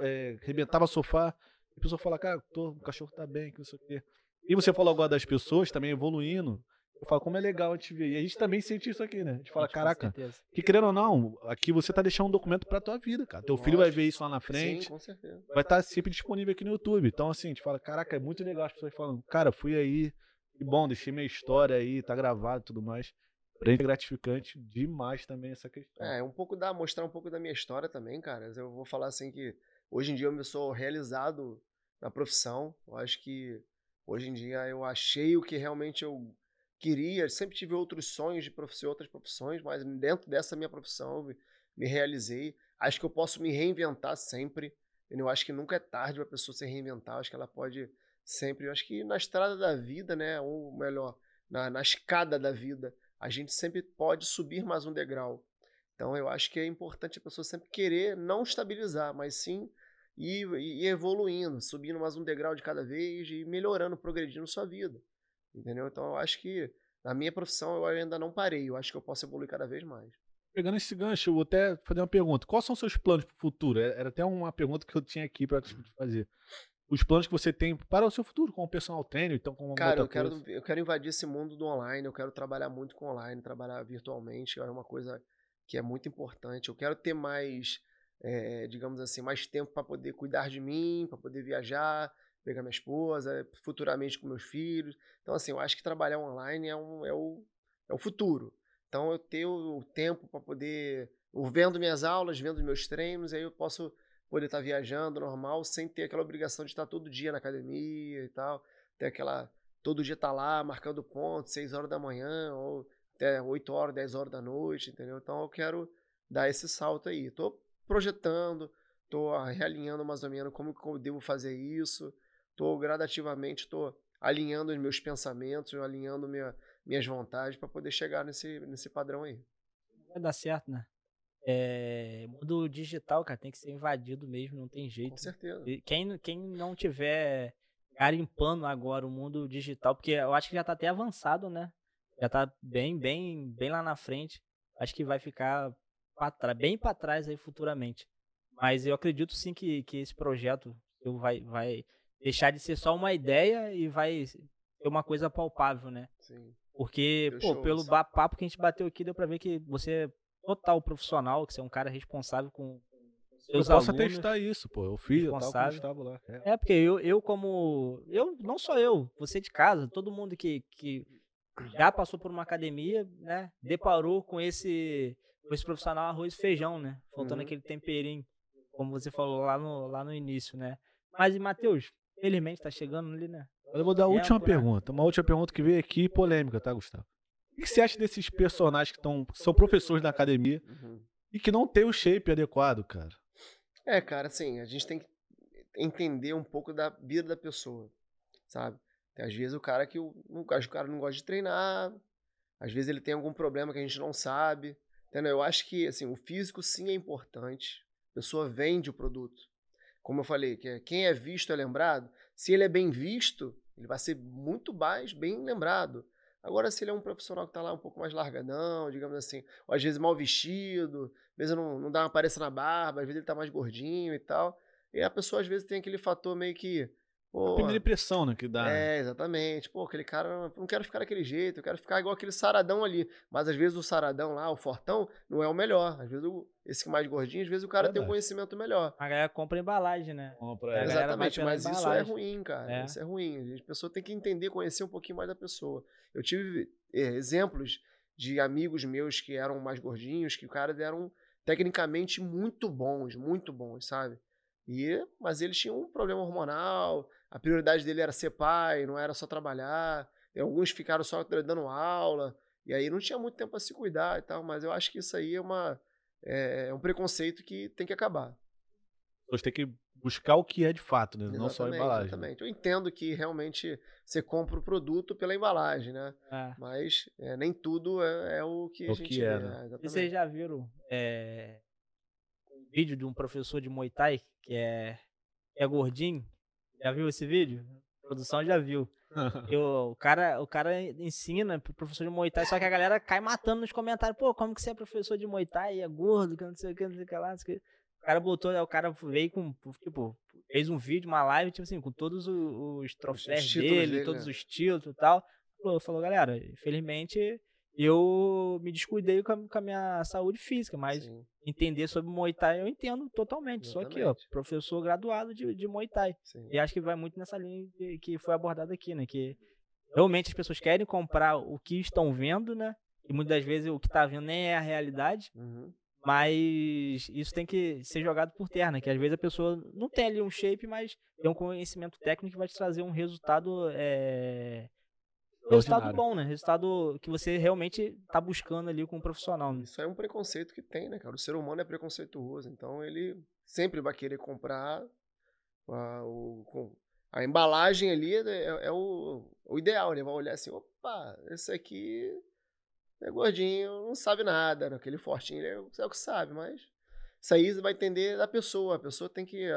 é, arrebentava sofá. E a pessoa fala, cara, tô, o cachorro tá bem, que não sei o quê. E você falou agora das pessoas também evoluindo. Eu falo, como é legal a gente ver. E a gente também sente isso aqui, né? A gente fala, caraca, que querendo ou não, aqui você tá deixando um documento pra tua vida, cara. Teu filho vai ver isso lá na frente Sim, com certeza. vai estar sempre disponível aqui no YouTube. Então, assim, a gente fala, caraca, é muito legal as pessoas falando, cara, fui aí, que bom, deixei minha história aí, tá gravado e tudo mais. Pra gente é gratificante demais também essa questão. É, um pouco da mostrar um pouco da minha história também, cara. Eu vou falar assim que hoje em dia eu me sou realizado na profissão. Eu acho que hoje em dia eu achei o que realmente eu queria. Sempre tive outros sonhos de profissão, outras profissões, mas dentro dessa minha profissão eu me, realizei. Acho que eu posso me reinventar sempre. Eu acho que nunca é tarde para a pessoa se reinventar. Eu acho que ela pode sempre. Eu acho que na estrada da vida, né, ou melhor, na, na escada da vida, a gente sempre pode subir mais um degrau. Então eu acho que é importante a pessoa sempre querer não estabilizar, mas sim ir, ir evoluindo, subindo mais um degrau de cada vez e melhorando, progredindo sua vida. Entendeu? Então eu acho que na minha profissão eu ainda não parei, eu acho que eu posso evoluir cada vez mais. Pegando esse gancho, eu vou até fazer uma pergunta. Quais são seus planos pro futuro? É- Era até uma pergunta que eu tinha aqui pra te fazer. Os planos que você tem para o seu futuro, como personal trainer, então como Cara, eu quero, coisa. eu quero invadir esse mundo do online, eu quero trabalhar muito com online, trabalhar virtualmente, é uma coisa que é muito importante. Eu quero ter mais, eh, digamos assim, mais tempo para poder cuidar de mim, para poder viajar, pegar minha esposa, futuramente com meus filhos. Então, assim, eu acho que trabalhar online é, um, é, o, é o futuro. Então, eu ter o tempo para poder, eu vendo minhas aulas, vendo meus treinos, aí eu posso poder estar viajando normal, sem ter aquela obrigação de estar todo dia na academia e tal, ter aquela todo dia estar lá marcando ponto, 6 horas da manhã ou até 8 horas, 10 horas da noite, entendeu? Então eu quero dar esse salto aí. Tô projetando, tô realinhando mais ou menos como que eu devo fazer isso. Tô gradativamente tô alinhando os meus pensamentos, alinhando minha, minhas vontades para poder chegar nesse nesse padrão aí. Vai dar certo, né? É, mundo digital, cara, tem que ser invadido mesmo, não tem jeito. Com certeza. Quem, quem não tiver garimpando agora o mundo digital, porque eu acho que já tá até avançado, né? Já tá bem, bem, bem lá na frente. Acho que vai ficar pra trás, bem para trás aí futuramente. Mas eu acredito sim que, que esse projeto vai, vai deixar de ser só uma ideia e vai ser uma coisa palpável, né? Sim. Porque, Deu pô, pelo ba- papo que a gente bateu aqui, deu pra ver que você é total profissional, que você é um cara responsável com com Eu seus posso alunos. atestar isso, pô. Eu fiz, eu tava com o responsável. Gustavo lá. É. É, porque eu, eu como. Eu, não só eu, você de casa, todo mundo que, que já passou por uma academia, né? Deparou com esse, com esse profissional arroz e feijão, né? Faltando Uhum. aquele temperinho, como você falou lá no, lá no início, né? Mas, Matheus, felizmente tá chegando ali, né? Eu vou dar a Tempo, última né? pergunta. Uma última pergunta que veio aqui, polêmica, tá, Gustavo? O que você acha desses personagens que tão, são professores da academia Uhum. e que não tem o shape adequado, cara? É, cara, assim, a gente tem que entender um pouco da vida da pessoa, sabe? Tem, às vezes o cara que o, o cara não gosta de treinar, às vezes ele tem algum problema que a gente não sabe, entendeu? Eu acho que, assim, o físico sim é importante, a pessoa vende o produto. Como eu falei, que é- quem é visto é lembrado, se ele é bem visto, ele vai ser muito mais bem lembrado. Agora, se ele é um profissional que tá lá um pouco mais largadão, digamos assim, ou às vezes mal vestido, às vezes não, não dá uma aparência na barba, às vezes ele tá mais gordinho e tal. E a pessoa às vezes tem aquele fator meio que. Pô, Primeira impressão, né, que dá. né? é, exatamente. Pô, aquele cara, não quero ficar daquele jeito, eu quero ficar igual aquele saradão ali. Mas às vezes o saradão lá, o fortão, não é o melhor. Às vezes o, esse mais gordinho, às vezes o cara tem um Verdade. conhecimento melhor. A galera compra embalagem, né? Compra, É, é. a Exatamente, mas isso é ruim, cara. É. Isso é ruim. A pessoa tem que entender, conhecer um pouquinho mais da pessoa. Eu tive eh, exemplos de amigos meus que eram mais gordinhos, que os caras eram tecnicamente muito bons, muito bons, sabe? E, mas eles tinham um problema hormonal, a prioridade dele era ser pai, não era só trabalhar. E alguns ficaram só dando aula, e aí não tinha muito tempo para se cuidar e tal, mas eu acho que isso aí é uma é é um preconceito que tem que acabar. As pessoas têm que buscar o que é de fato, né? Não só a embalagem. Exatamente. Eu entendo que realmente você compra o produto pela embalagem, né? É. Mas é, nem tudo é, é o que É a o gente que é, vê. né? exatamente. vocês já viram é, um vídeo de um professor de Muay Thai que é, que é gordinho? Já viu esse vídeo? A produção já viu. E o, cara, o cara ensina pro professor de Muay Thai, só que a galera cai matando nos comentários. Pô, como que você é professor de Muay Thai e é gordo, que não sei o que, não sei o que lá. o cara botou, o cara veio com, tipo, fez um vídeo, uma live, tipo assim, com todos o- os troféus dele, dele, todos né? os títulos e tal. Falou, falou, galera, infelizmente eu me descuidei com a, com a minha saúde física, mas Sim, entender sobre Muay Thai eu entendo totalmente. Só que, ó, professor graduado de, de Muay Thai. sim. E acho que vai muito nessa linha que, que foi abordada aqui, né? Que realmente as pessoas querem comprar o que estão vendo, né? E muitas das vezes o que tá vendo nem é a realidade, Uhum. mas isso tem que ser jogado por terra, né? Que às vezes a pessoa não tem ali um shape, mas tem um conhecimento técnico que vai te trazer um resultado. É... Resultado bom, né? Resultado que você realmente tá buscando ali com um profissional. Né? Isso é um preconceito que tem, né, cara? O ser humano é preconceituoso, então ele sempre vai querer comprar a, o, com- a embalagem ali é, é o, o ideal, ele vai olhar assim, opa, esse aqui é gordinho, não sabe nada, né? aquele fortinho ele é, o- é o que sabe, mas isso aí você vai entender da pessoa, a pessoa tem que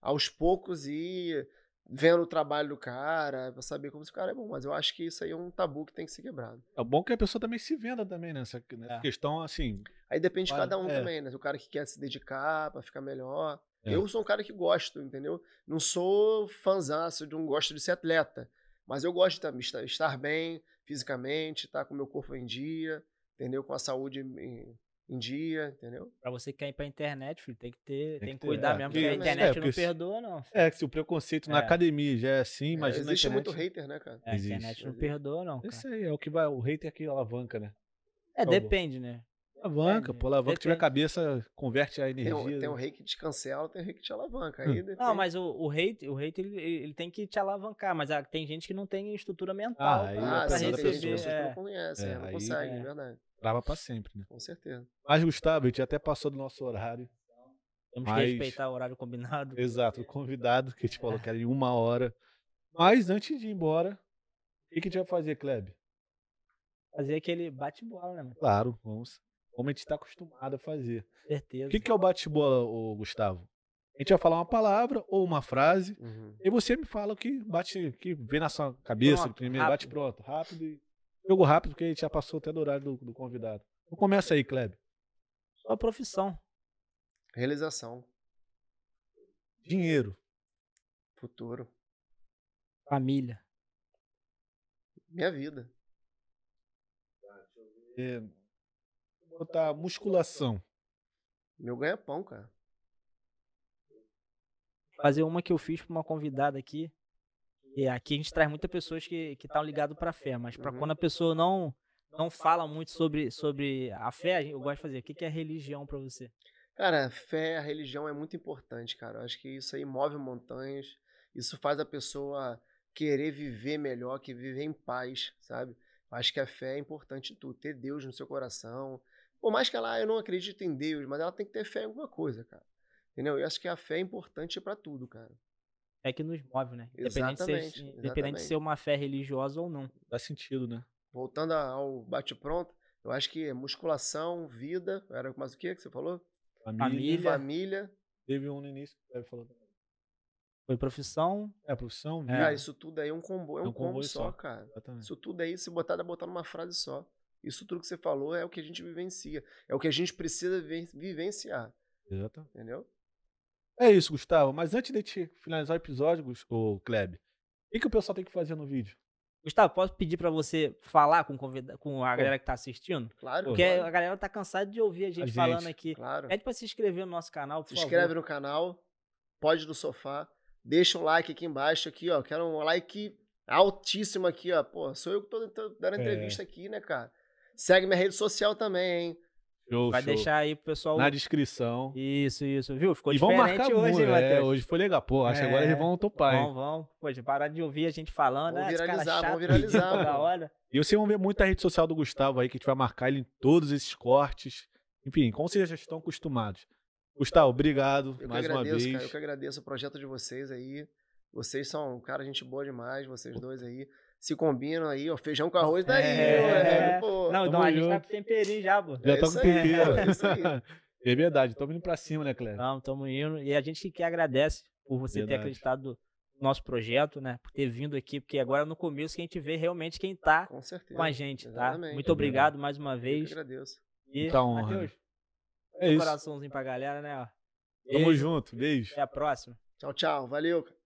aos poucos ir vendo o trabalho do cara, pra saber como esse cara é bom, mas eu acho que isso aí é um tabu que tem que ser quebrado. É bom que a pessoa também se venda também nessa, nessa É. questão, assim. Aí depende de cada um é. também, né? O cara que quer se dedicar pra ficar melhor. É. Eu sou um cara que gosto, entendeu? Não sou fãzaço de um gosto de ser atleta, mas eu gosto de estar, estar bem fisicamente, estar com o meu corpo em dia, entendeu? Com a saúde em, dia, entendeu? Pra você que quer ir pra internet, filho, tem que ter, tem, que que ter, cuidar é, mesmo, porque- porque a é, internet porque não perdoa, não. É, que se o preconceito na É. academia já é assim, É, imagina na existe muito hater, né, cara? É, a Existe. internet não perdoa, não. Cara. Isso aí é o que vai. O hater que alavanca, né? É, depende, né? Alavanca, Depende, pô, alavanca. tiver depende. cabeça, converte a Tem energia. um, tem um né? rei que te cancela, tem um rei que te alavanca. Hum. Aí. Não, mas o, o hate, o hate ele, ele tem que te alavancar, mas ah, tem gente que não tem estrutura mental Ah, aí pra, Ah, é pra sim, tem pessoas que é. não conhecem, É, né? não aí- conseguem, É. é verdade. Trava pra sempre, né? Com certeza. Mas, Gustavo, a gente até passou do nosso horário. Temos Mas- que respeitar o horário combinado. Exato, o convidado que a gente falou que era em uma hora. Mas antes de ir embora, o que, que a gente vai fazer, Kleb? Fazer aquele bate-bola, né, mano? Claro, vamos. Como a gente está acostumado a fazer. Certeza. O que, que é o bate-bola, Gustavo? A gente vai falar uma palavra ou uma frase. Uhum. E você me fala o que bate, que vem na sua cabeça Pronto, primeiro, bate pronto, rápido. E... Jogo rápido, porque a gente já passou até do horário do, do convidado. Então começa aí, Kleber. Sua profissão. Realização. Dinheiro. Futuro. Família. Minha vida. É, vou botar musculação. Meu ganha-pão, cara. Fazer uma que eu fiz pra uma convidada aqui. E aqui a gente traz muitas pessoas que estão ligadas pra fé, mas pra Uhum. quando a pessoa não não fala muito sobre, sobre a fé, eu gosto de fazer. O que, que é religião pra você? Cara, a fé, a religião é muito importante, cara. Eu acho que isso aí move montanhas. Isso faz a pessoa querer viver melhor, que viver em paz, sabe? Eu acho que a fé é importante em tudo. Ter Deus no seu coração. Por mais que ela, ah, eu não acredito em Deus, mas ela tem que ter fé em alguma coisa, cara. Entendeu? Eu acho que a fé é importante pra tudo, cara. É que nos move, né? Independente, de ser, Exatamente, independente de ser uma fé religiosa ou não. Dá sentido, né? Voltando ao bate-pronto, eu acho que musculação, vida, era mais o que que você falou? Família. Família. Teve um no início que o Kleber falou também. Foi profissão. É, profissão, É. Ah, isso tudo aí é um combo, é um, É um combo combo só, só. cara. Exatamente. Isso tudo aí, se botar, dá pra botar numa frase só. Isso tudo que você falou é o que a gente vivencia. É o que a gente precisa viven- vivenciar. Exatamente. Entendeu? É isso, Gustavo. Mas antes de te finalizar o episódio, ô Kleber, o que, que o pessoal tem que fazer no vídeo? Gustavo, posso pedir pra você falar com, convida- com a galera que tá assistindo? Claro. Porque claro, a galera tá cansada de ouvir a gente, gente, falando aqui. claro. Pede pra se inscrever no nosso canal, por Se favor. inscreve no canal, pode do sofá, deixa um like aqui embaixo aqui, ó. Quero um like altíssimo aqui, ó. Pô, sou eu que tô, tô dando É. entrevista aqui, né, cara? Segue minha rede social também, hein? Show, Vai show. deixar aí pro pessoal. na descrição. Isso, isso, viu? Ficou e vão diferente marcar hoje, muito. hein, é, hoje foi legal. Pô, acho que agora É. eles vão topar, hein? Vão, vão. Poxa, parar de ouvir a gente falando. Vamos ah, esse cara viralizar, vamos viralizar, toda pô. hora. E vocês vão ver muita rede social do Gustavo aí, que a gente vai marcar ele em todos esses cortes. Enfim, como vocês já estão acostumados. Gustavo, obrigado Eu mais que uma agradeço, vez. cara. Eu que agradeço o projeto de vocês aí. Vocês são, cara, gente boa demais, vocês dois aí. Se combinam aí, ó. Feijão com arroz daí, É. é. pô. Não, não, a gente tá com temperinho já, pô. Já É tá com tempero. é isso aí. É verdade, tamo indo pra cima, né, Cleber? Não, tamo indo. E a gente que agradece por você ter Verdade. acreditado no nosso projeto, né? Por ter vindo aqui, porque agora é no começo que a gente vê realmente quem tá Com certeza. com a gente, tá? Exatamente. Muito obrigado mais uma Eu que vez. agradeço. E, Muita honra, Matheus, É um isso. coraçãozinho pra galera, né? ó. Tamo Beijo, junto, beijo. Até a próxima. Tchau, tchau. Valeu. cara.